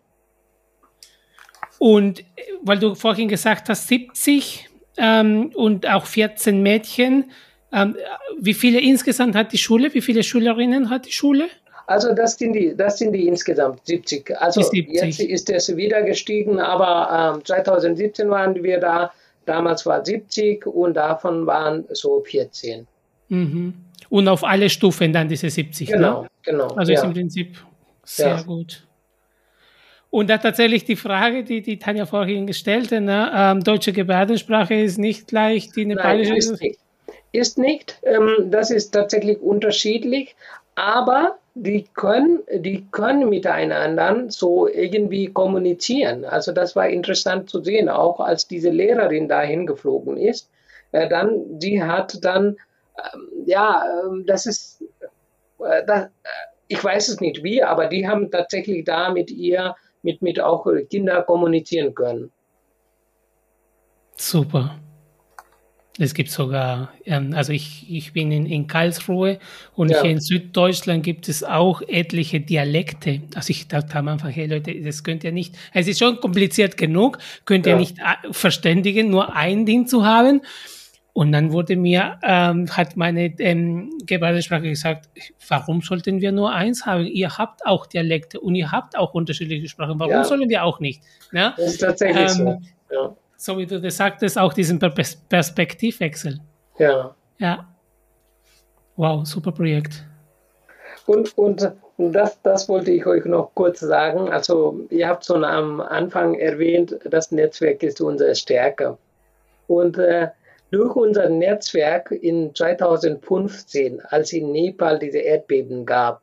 [SPEAKER 2] Und weil du vorhin gesagt hast, 70 ähm, und auch 14 Mädchen, ähm, wie viele insgesamt hat die Schule? Wie viele Schülerinnen hat die Schule?
[SPEAKER 1] Also das sind die, das sind die insgesamt 70. Also 70. jetzt ist es wieder gestiegen, aber ähm, 2017 waren wir da, damals war 70 und davon waren so 14.
[SPEAKER 2] Mhm. Und auf alle Stufen dann diese 70,
[SPEAKER 1] genau, ne? Genau,
[SPEAKER 2] Also ja. ist im Prinzip sehr ja. gut. Und da tatsächlich die Frage, die, die Tanja vorhin gestellt hat, ne? ähm, deutsche Gebärdensprache ist nicht gleich die nepalische.
[SPEAKER 1] Nein, ist nicht. Ist nicht. Ähm, das ist tatsächlich unterschiedlich. Aber die können, die können miteinander so irgendwie kommunizieren. Also das war interessant zu sehen, auch als diese Lehrerin dahin geflogen ist. Äh, dann, die hat dann, ähm, ja, äh, das ist, äh, das, äh, ich weiß es nicht wie, aber die haben tatsächlich da mit ihr, mit, mit auch Kinder kommunizieren können.
[SPEAKER 2] Super. Es gibt sogar, ähm, also ich, ich bin in, in Karlsruhe und ja. hier in Süddeutschland gibt es auch etliche Dialekte. Also ich dachte am Anfang, hey Leute, das könnt ihr nicht, es ist schon kompliziert genug, könnt ihr ja. nicht äh, verständigen, nur ein Ding zu haben. Und dann wurde mir, ähm, hat meine ähm, Gebärdensprache gesagt, warum sollten wir nur eins haben? Ihr habt auch Dialekte und ihr habt auch unterschiedliche Sprachen. Warum ja. sollen wir auch nicht?
[SPEAKER 1] Ja? Das ist tatsächlich ähm, so. Ja
[SPEAKER 2] so wie du das sagtest, auch diesen Perspektivwechsel.
[SPEAKER 1] Ja.
[SPEAKER 2] Ja. Wow, super Projekt.
[SPEAKER 1] Und, und das, das wollte ich euch noch kurz sagen. Also, ihr habt schon am Anfang erwähnt, das Netzwerk ist unsere Stärke. Und äh, durch unser Netzwerk in 2015, als in Nepal diese Erdbeben gab,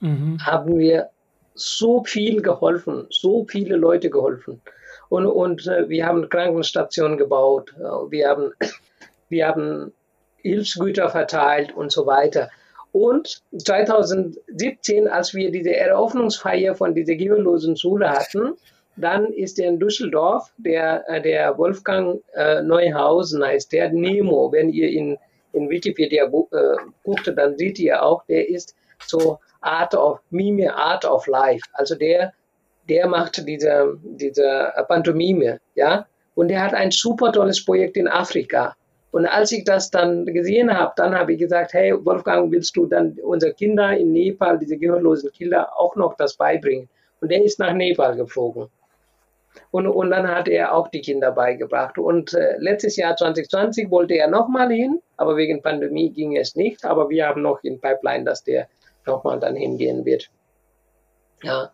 [SPEAKER 1] mhm. haben wir so viel geholfen, so viele Leute geholfen. Und, und äh, wir haben Krankenstationen gebaut, äh, wir haben, (coughs) wir haben Hilfsgüter verteilt und so weiter. Und 2017, als wir diese Eröffnungsfeier von dieser gehörlosen Schule hatten, dann ist der in Düsseldorf, der, äh, der Wolfgang äh, Neuhausen heißt, der Nemo, wenn ihr in, in Wikipedia äh, guckt, dann seht ihr auch, der ist so Art of, Mime Art of Life. Also der der macht diese, diese Pantomime, ja. Und der hat ein super tolles Projekt in Afrika. Und als ich das dann gesehen habe, dann habe ich gesagt, hey Wolfgang, willst du dann unsere Kinder in Nepal, diese gehörlosen Kinder, auch noch das beibringen? Und der ist nach Nepal geflogen. Und, und dann hat er auch die Kinder beigebracht. Und äh, letztes Jahr 2020 wollte er nochmal hin, aber wegen Pandemie ging es nicht. Aber wir haben noch in Pipeline, dass der nochmal dann hingehen wird. Ja.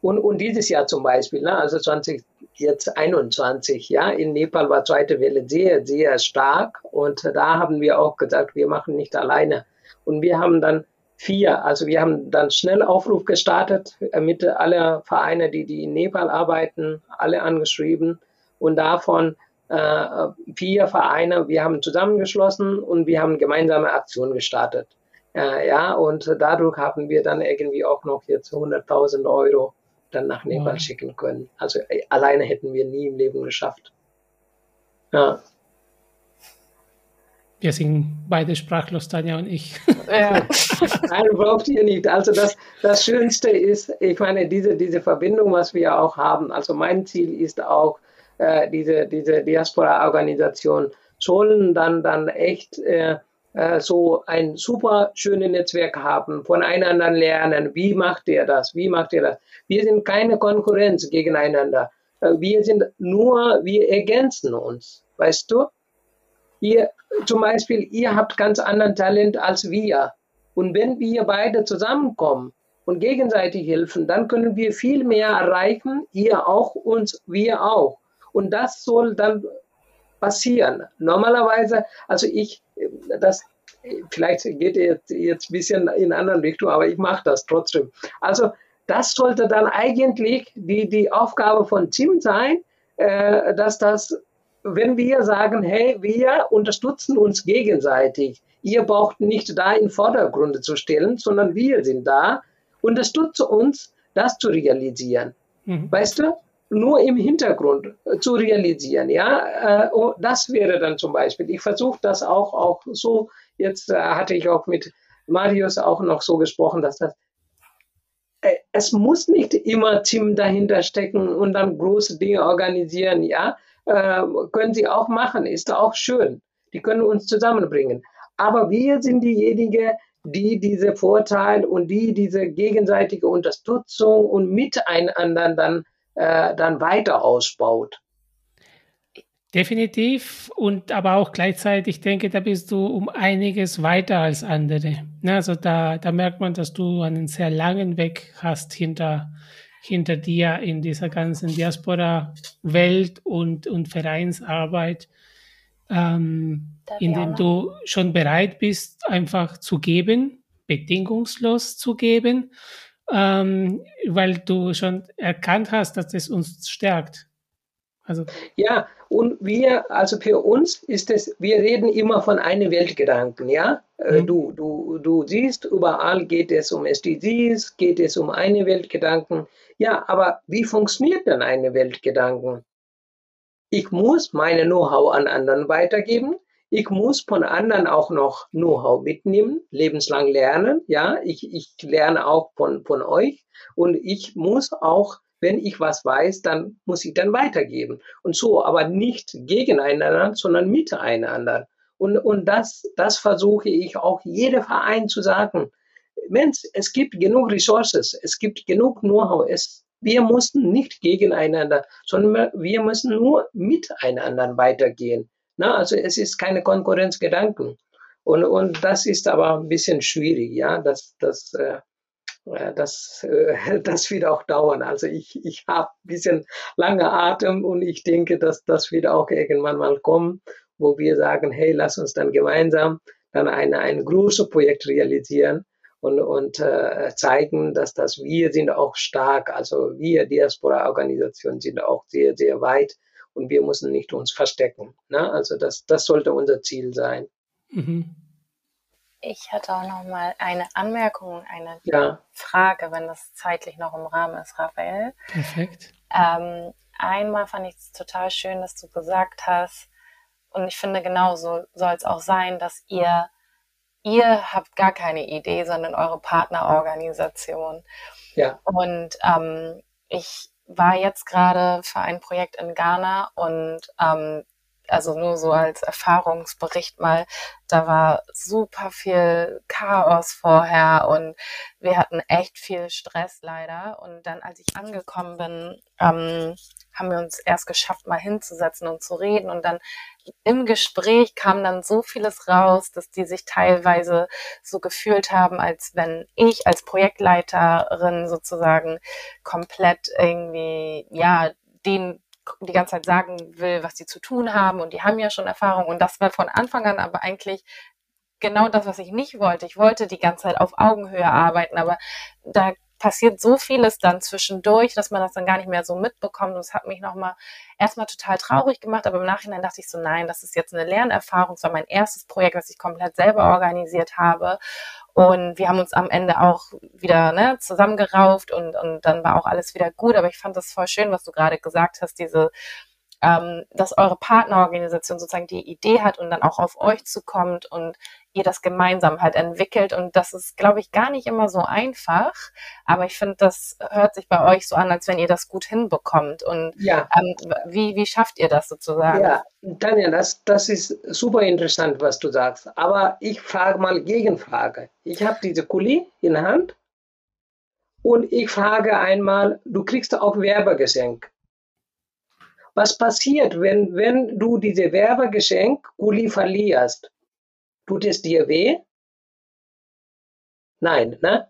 [SPEAKER 1] Und, und dieses Jahr zum Beispiel, ne, also 2021, ja, in Nepal war zweite Welle sehr, sehr stark. Und da haben wir auch gesagt, wir machen nicht alleine. Und wir haben dann vier, also wir haben dann schnell Aufruf gestartet mit aller Vereine, die, die in Nepal arbeiten, alle angeschrieben. Und davon äh, vier Vereine, wir haben zusammengeschlossen und wir haben gemeinsame Aktionen gestartet. Äh, ja, und dadurch haben wir dann irgendwie auch noch jetzt 100.000 Euro dann nach Nepal wow. schicken können. Also äh, alleine hätten wir nie im Leben geschafft. Ja.
[SPEAKER 2] Wir sind beide sprachlos, Tanja und ich.
[SPEAKER 1] Ja. (laughs) Nein, braucht ihr nicht. Also das, das Schönste ist, ich meine, diese, diese Verbindung, was wir auch haben. Also mein Ziel ist auch, äh, diese, diese Diaspora-Organisation sollen dann, dann echt äh, äh, so ein super schönes Netzwerk haben, voneinander lernen. Wie macht ihr das? Wie macht ihr das? Wir sind keine Konkurrenz gegeneinander. Äh, wir sind nur, wir ergänzen uns. Weißt du? Ihr, zum Beispiel, ihr habt ganz anderen Talent als wir. Und wenn wir beide zusammenkommen und gegenseitig helfen, dann können wir viel mehr erreichen, ihr auch und wir auch. Und das soll dann passieren. Normalerweise, also ich, das, vielleicht geht jetzt, jetzt ein bisschen in eine andere Richtung, aber ich mache das trotzdem. Also das sollte dann eigentlich die, die Aufgabe von Tim sein, äh, dass das wenn wir sagen, hey, wir unterstützen uns gegenseitig, ihr braucht nicht da in Vordergrund zu stellen, sondern wir sind da, unterstütze uns, das zu realisieren. Mhm. Weißt du? Nur im Hintergrund zu realisieren, ja, äh, oh, das wäre dann zum Beispiel. Ich versuche das auch, auch so. Jetzt äh, hatte ich auch mit Marius auch noch so gesprochen, dass das äh, es muss nicht immer Team dahinter stecken und dann große Dinge organisieren, ja äh, können sie auch machen, ist auch schön. Die können uns zusammenbringen. Aber wir sind diejenigen, die diese Vorteile und die diese gegenseitige Unterstützung und Miteinander dann, äh, dann weiter ausbaut.
[SPEAKER 2] Definitiv und aber auch gleichzeitig denke, da bist du um einiges weiter als andere. Also da, da merkt man, dass du einen sehr langen Weg hast hinter, hinter dir in dieser ganzen Diaspora-Welt und, und Vereinsarbeit, ähm, in dem du schon bereit bist, einfach zu geben, bedingungslos zu geben, ähm, weil du schon erkannt hast, dass es uns stärkt.
[SPEAKER 1] Also ja, und wir, also für uns ist es, wir reden immer von einem Weltgedanken, ja. Äh, mhm. Du, du, du siehst, überall geht es um SDGs, geht es um eine Weltgedanken. Ja, aber wie funktioniert denn eine Weltgedanken? Ich muss meine Know-how an anderen weitergeben. Ich muss von anderen auch noch Know-how mitnehmen, lebenslang lernen. Ja, ich, ich lerne auch von, von euch und ich muss auch wenn ich was weiß, dann muss ich dann weitergeben. Und so, aber nicht gegeneinander, sondern miteinander. Und, und das, das versuche ich auch jedem Verein zu sagen. Mensch, es gibt genug Ressourcen, es gibt genug Know-how. wir mussten nicht gegeneinander, sondern wir müssen nur miteinander weitergehen. Na, also es ist keine Konkurrenzgedanken. Und, und das ist aber ein bisschen schwierig, ja, das, das, äh, das, äh, (laughs) das wird auch dauern. Also ich, ich habe ein bisschen lange Atem und ich denke, dass das wird auch irgendwann mal kommen, wo wir sagen, hey, lass uns dann gemeinsam dann eine, ein großes Projekt realisieren und, und äh, zeigen, dass das wir sind auch stark. Also wir Diaspora-Organisationen sind auch sehr, sehr weit und wir müssen nicht uns verstecken. Ne? Also das, das sollte unser Ziel sein. Mhm.
[SPEAKER 3] Ich hätte auch noch mal eine Anmerkung, eine ja. Frage, wenn das zeitlich noch im Rahmen ist, Raphael.
[SPEAKER 2] Perfekt.
[SPEAKER 3] Ähm, einmal fand ich es total schön, dass du gesagt hast, und ich finde, genau so soll es auch sein, dass ihr, ihr habt gar keine Idee, sondern eure Partnerorganisation.
[SPEAKER 1] Ja.
[SPEAKER 3] Und ähm, ich war jetzt gerade für ein Projekt in Ghana und ähm, also nur so als Erfahrungsbericht mal, da war super viel Chaos vorher und wir hatten echt viel Stress leider. Und dann, als ich angekommen bin, ähm, haben wir uns erst geschafft, mal hinzusetzen und zu reden. Und dann im Gespräch kam dann so vieles raus, dass die sich teilweise so gefühlt haben, als wenn ich als Projektleiterin sozusagen komplett irgendwie, ja, den die ganze Zeit sagen will, was sie zu tun haben und die haben ja schon Erfahrung und das war von Anfang an aber eigentlich genau das, was ich nicht wollte. Ich wollte die ganze Zeit auf Augenhöhe arbeiten, aber da passiert so vieles dann zwischendurch, dass man das dann gar nicht mehr so mitbekommt. Und es hat mich nochmal erstmal total traurig gemacht, aber im Nachhinein dachte ich so, nein, das ist jetzt eine Lernerfahrung. Es war mein erstes Projekt, was ich komplett selber organisiert habe. Und wir haben uns am Ende auch wieder ne, zusammengerauft und, und dann war auch alles wieder gut. Aber ich fand das voll schön, was du gerade gesagt hast, diese ähm, dass eure Partnerorganisation sozusagen die Idee hat und dann auch auf euch zukommt und ihr das gemeinsam halt entwickelt. Und das ist, glaube ich, gar nicht immer so einfach. Aber ich finde, das hört sich bei euch so an, als wenn ihr das gut hinbekommt. Und ja. ähm, wie, wie schafft ihr das sozusagen?
[SPEAKER 1] Ja, Tanja, das, das ist super interessant, was du sagst. Aber ich frage mal Gegenfrage. Ich habe diese Kuli in der Hand und ich frage einmal, du kriegst auch Werbegeschenk. Was passiert, wenn, wenn du diese Werbegeschenk Kuli verlierst? Tut es dir weh? Nein, ne?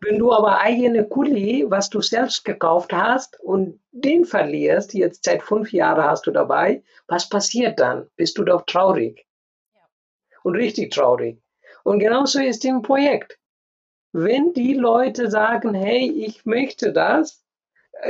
[SPEAKER 1] Wenn du aber eigene Kuli, was du selbst gekauft hast und den verlierst, jetzt seit fünf Jahren hast du dabei, was passiert dann? Bist du doch traurig. Und richtig traurig. Und genauso ist im Projekt. Wenn die Leute sagen, hey, ich möchte das,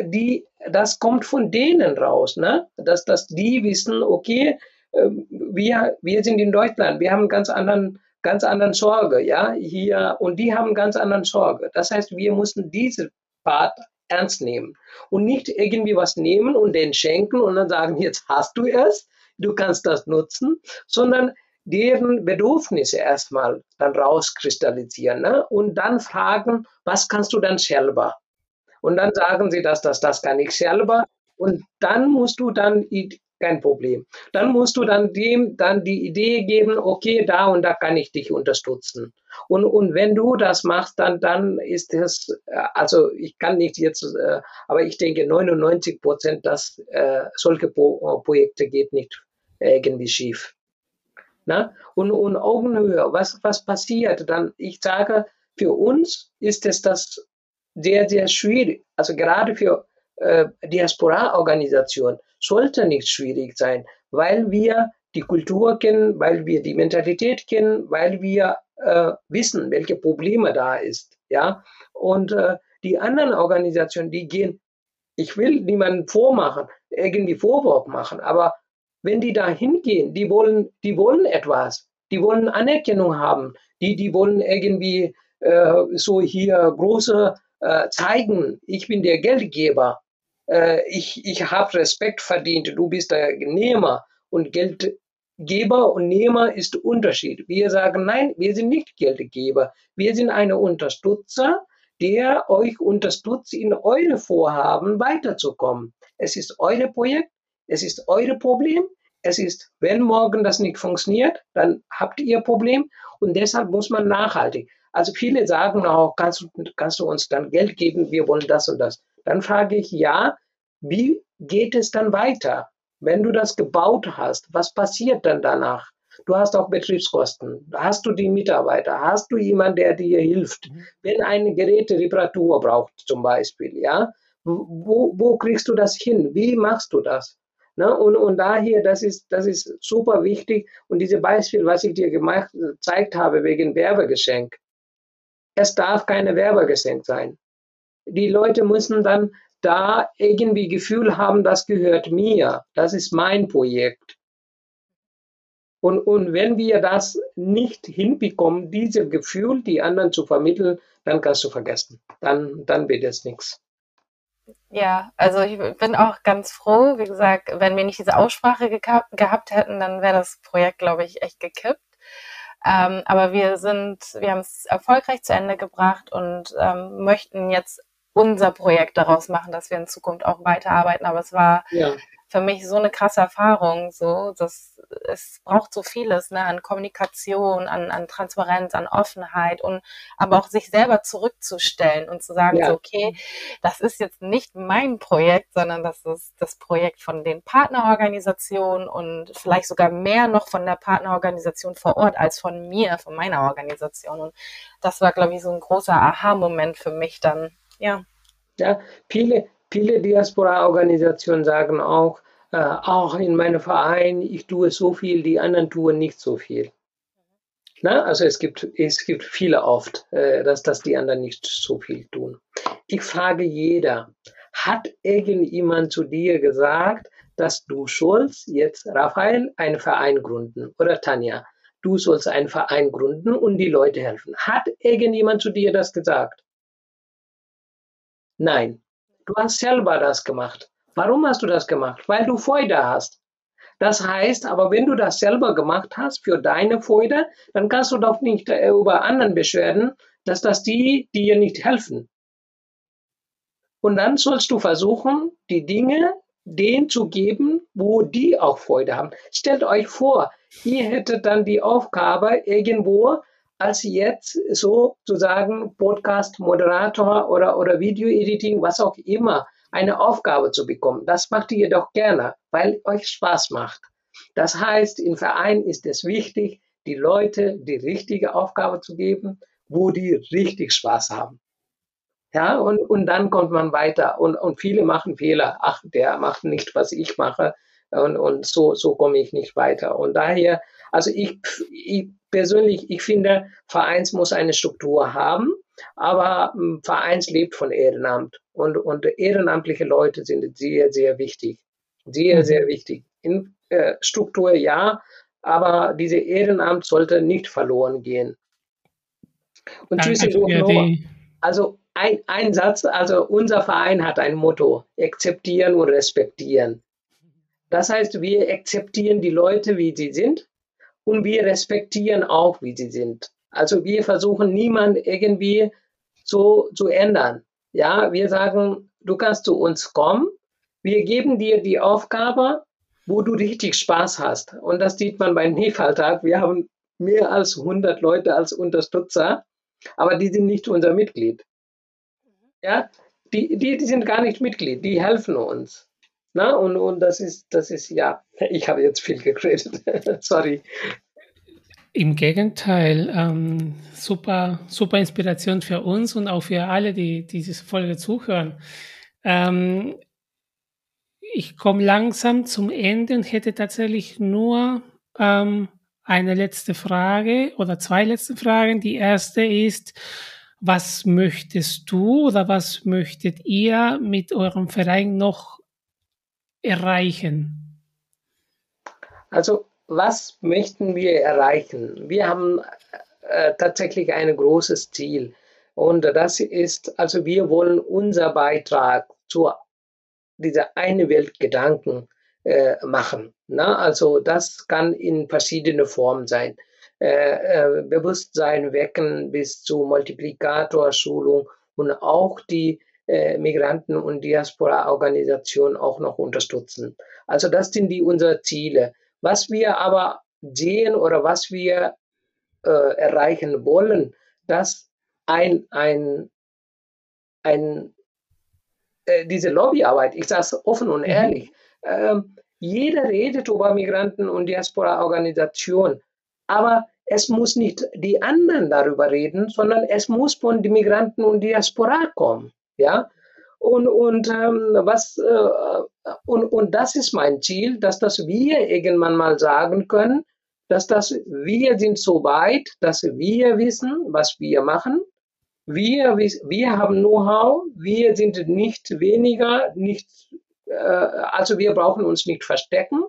[SPEAKER 1] die, das kommt von denen raus, ne? Dass, dass die wissen, okay, ähm, wir, wir sind in Deutschland, wir haben ganz anderen, ganz anderen Sorge, ja, hier, und die haben ganz anderen Sorge. Das heißt, wir müssen diese Part ernst nehmen und nicht irgendwie was nehmen und den schenken und dann sagen, jetzt hast du es, du kannst das nutzen, sondern deren Bedürfnisse erstmal dann rauskristallisieren ne? und dann fragen, was kannst du dann selber? Und dann sagen sie, dass das, das kann ich selber. Und dann musst du dann, kein Problem. Dann musst du dann dem dann die Idee geben, okay, da und da kann ich dich unterstützen. Und, und wenn du das machst, dann, dann ist es, äh, also ich kann nicht jetzt, äh, aber ich denke 99 Prozent, dass äh, solche Pro Projekte geht nicht irgendwie schief. Na? Und, und Augenhöhe, was, was passiert? Dann, ich sage, für uns ist es das sehr, sehr schwierig. Also gerade für äh, Diaspora-Organisation sollte nicht schwierig sein, weil wir die Kultur kennen, weil wir die Mentalität kennen, weil wir äh, wissen, welche Probleme da ist. Ja, und äh, die anderen Organisationen, die gehen, ich will niemanden vormachen, irgendwie Vorwurf machen, aber wenn die da hingehen, die wollen, die wollen etwas, die wollen Anerkennung haben, die, die wollen irgendwie äh, so hier große äh, zeigen, ich bin der Geldgeber, äh, ich, ich habe Respekt verdient, du bist der Nehmer und Geldgeber und Nehmer ist Unterschied. Wir sagen, nein, wir sind nicht Geldgeber, wir sind eine Unterstützer, der euch unterstützt, in eure Vorhaben weiterzukommen. Es ist euer Projekt, es ist euer Problem, es ist, wenn morgen das nicht funktioniert, dann habt ihr Problem und deshalb muss man nachhaltig. Also viele sagen auch, kannst du, kannst du uns dann Geld geben, wir wollen das und das. Dann frage ich, ja, wie geht es dann weiter? Wenn du das gebaut hast, was passiert dann danach? Du hast auch Betriebskosten. Hast du die Mitarbeiter? Hast du jemanden, der dir hilft? Mhm. Wenn eine Geräte Reparatur braucht, zum Beispiel, ja? Wo, wo kriegst du das hin? Wie machst du das? Ne? Und, und daher, das ist, das ist super wichtig. Und dieses Beispiel, was ich dir gemacht, gezeigt habe wegen Werbegeschenk, es darf keine Werbegeschenk sein. Die Leute müssen dann da irgendwie Gefühl haben, das gehört mir, das ist mein Projekt. Und, und wenn wir das nicht hinbekommen, diese Gefühl, die anderen zu vermitteln, dann kannst du vergessen. Dann, dann wird es nichts.
[SPEAKER 3] Ja, also ich bin auch ganz froh. Wie gesagt, wenn wir nicht diese Aussprache gehabt hätten, dann wäre das Projekt, glaube ich, echt gekippt. Ähm, aber wir sind, wir haben es erfolgreich zu Ende gebracht und ähm, möchten jetzt unser Projekt daraus machen, dass wir in Zukunft auch weiterarbeiten. Aber es war ja. Für mich so eine krasse Erfahrung, so, dass es braucht so vieles, ne, an Kommunikation, an, an Transparenz, an Offenheit und aber auch sich selber zurückzustellen und zu sagen, ja. so, okay, das ist jetzt nicht mein Projekt, sondern das ist das Projekt von den Partnerorganisationen und vielleicht sogar mehr noch von der Partnerorganisation vor Ort als von mir, von meiner Organisation. Und das war, glaube ich, so ein großer Aha-Moment für mich dann, ja.
[SPEAKER 1] Ja, viele, viele Diaspora-Organisationen sagen auch, äh, auch in meinem Verein, ich tue so viel, die anderen tun nicht so viel. Na, also es gibt, es gibt viele oft, äh, dass, dass die anderen nicht so viel tun. Ich frage jeder, hat irgendjemand zu dir gesagt, dass du sollst jetzt, Raphael, einen Verein gründen oder Tanja, du sollst einen Verein gründen und die Leute helfen. Hat irgendjemand zu dir das gesagt? Nein, du hast selber das gemacht. Warum hast du das gemacht? Weil du Freude hast. Das heißt, aber wenn du das selber gemacht hast für deine Freude, dann kannst du doch nicht äh, über anderen beschweren, dass das die dir nicht helfen. Und dann sollst du versuchen, die Dinge denen zu geben, wo die auch Freude haben. Stellt euch vor, ihr hättet dann die Aufgabe irgendwo als jetzt sozusagen Podcast-Moderator oder, oder Video-Editing, was auch immer, eine Aufgabe zu bekommen. Das macht ihr doch gerne, weil euch Spaß macht. Das heißt, im Verein ist es wichtig, die Leute die richtige Aufgabe zu geben, wo die richtig Spaß haben. Ja, und, und dann kommt man weiter. Und, und viele machen Fehler. Ach, der macht nicht, was ich mache. Und, und so, so komme ich nicht weiter. Und daher, also ich, ich persönlich, ich finde, Vereins muss eine Struktur haben, aber hm, Vereins lebt von Ehrenamt. Und, und ehrenamtliche Leute sind sehr, sehr wichtig. Sehr, mhm. sehr wichtig. In äh, Struktur ja, aber diese Ehrenamt sollte nicht verloren gehen. Und Danke, Tschüssi, also ein, ein Satz, also unser Verein hat ein Motto, akzeptieren und respektieren. Das heißt, wir akzeptieren die Leute, wie sie sind und wir respektieren auch, wie sie sind. Also wir versuchen niemand irgendwie so zu ändern. Ja, wir sagen, du kannst zu uns kommen, wir geben dir die Aufgabe, wo du richtig Spaß hast. Und das sieht man beim Nefalltag. Wir haben mehr als 100 Leute als Unterstützer, aber die sind nicht unser Mitglied. Ja, die, die, die sind gar nicht Mitglied, die helfen uns. Na, und, und das ist, das ist, ja, (laughs) ich habe jetzt viel geredet. (laughs) Sorry.
[SPEAKER 2] Im Gegenteil, ähm, super, super Inspiration für uns und auch für alle, die diese Folge zuhören. Ähm, ich komme langsam zum Ende und hätte tatsächlich nur ähm, eine letzte Frage oder zwei letzte Fragen. Die erste ist, was möchtest du oder was möchtet ihr mit eurem Verein noch erreichen?
[SPEAKER 1] Also, was möchten wir erreichen? Wir haben äh, tatsächlich ein großes Ziel. Und das ist, also wir wollen unser Beitrag zu dieser eine Welt Gedanken äh, machen. Na? Also das kann in verschiedene Formen sein. Äh, äh, Bewusstsein wecken bis zu Multiplikatorschulung und auch die äh, Migranten- und Diaspora-Organisationen auch noch unterstützen. Also das sind die unsere Ziele. Was wir aber sehen oder was wir äh, erreichen wollen, dass ein, ein, ein äh, diese Lobbyarbeit, ich sage es offen und mhm. ehrlich, mhm. jeder redet über Migranten- und Diaspora-Organisationen, aber es muss nicht die anderen darüber reden, sondern es muss von den Migranten und Diaspora kommen. Ja? Und, und, ähm, was, äh, und, und das ist mein Ziel, dass das wir irgendwann mal sagen können, dass das wir sind so weit, dass wir wissen, was wir machen. Wir, wir haben Know-how, wir sind nicht weniger, nicht, äh, also wir brauchen uns nicht verstecken.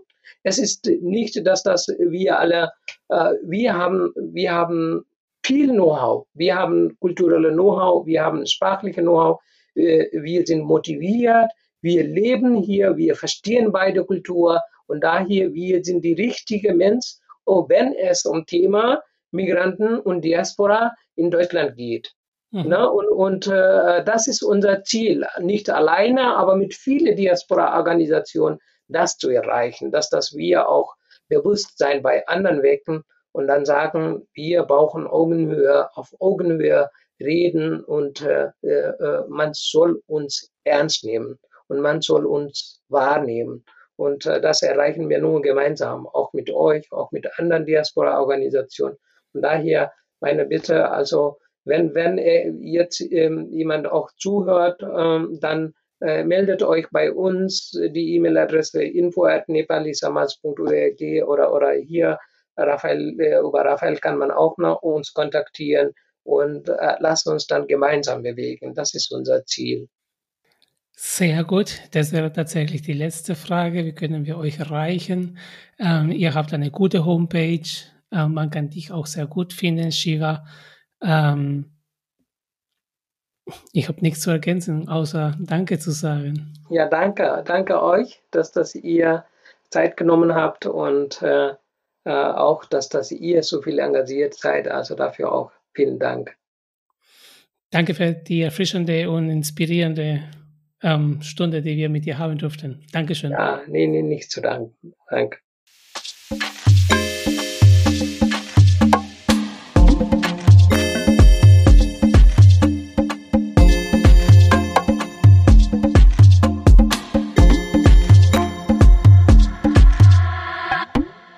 [SPEAKER 1] Es ist nicht, dass das wir alle, äh, wir haben, wir haben viel Know-how. Wir haben kulturelle Know-how, wir haben sprachliche Know-how, wir sind motiviert, wir leben hier, wir verstehen beide Kultur und daher wir sind die richtige Mensch, wenn es um Thema Migranten und Diaspora in Deutschland geht. Mhm. Na, und und äh, das ist unser Ziel, nicht alleine, aber mit vielen Diaspora-Organisationen das zu erreichen, dass das wir auch Bewusstsein bei anderen wecken und dann sagen, wir brauchen Augenhöhe, auf Augenhöhe reden und äh, äh, man soll uns ernst nehmen und man soll uns wahrnehmen. Und äh, das erreichen wir nur gemeinsam, auch mit euch, auch mit anderen Diaspora-Organisationen. Und daher meine Bitte, also wenn, wenn äh, jetzt ähm, jemand auch zuhört, ähm, dann äh, meldet euch bei uns die E-Mail-Adresse info.nepalisamas.org oder, oder hier Raphael, äh, über Raphael kann man auch noch uns kontaktieren und äh, lasst uns dann gemeinsam bewegen. Das ist unser Ziel.
[SPEAKER 2] Sehr gut. Das wäre tatsächlich die letzte Frage. Wie können wir euch erreichen? Ähm, ihr habt eine gute Homepage. Ähm, man kann dich auch sehr gut finden, Shiva. Ähm, ich habe nichts zu ergänzen, außer Danke zu sagen.
[SPEAKER 1] Ja, danke. Danke euch, dass, dass ihr Zeit genommen habt und äh, äh, auch, dass, dass ihr so viel engagiert seid. Also dafür auch vielen Dank.
[SPEAKER 2] Danke für die erfrischende und inspirierende ähm, Stunde, die wir mit dir haben durften. Dankeschön.
[SPEAKER 1] Ja, nee, nee, nicht zu danken. Danke.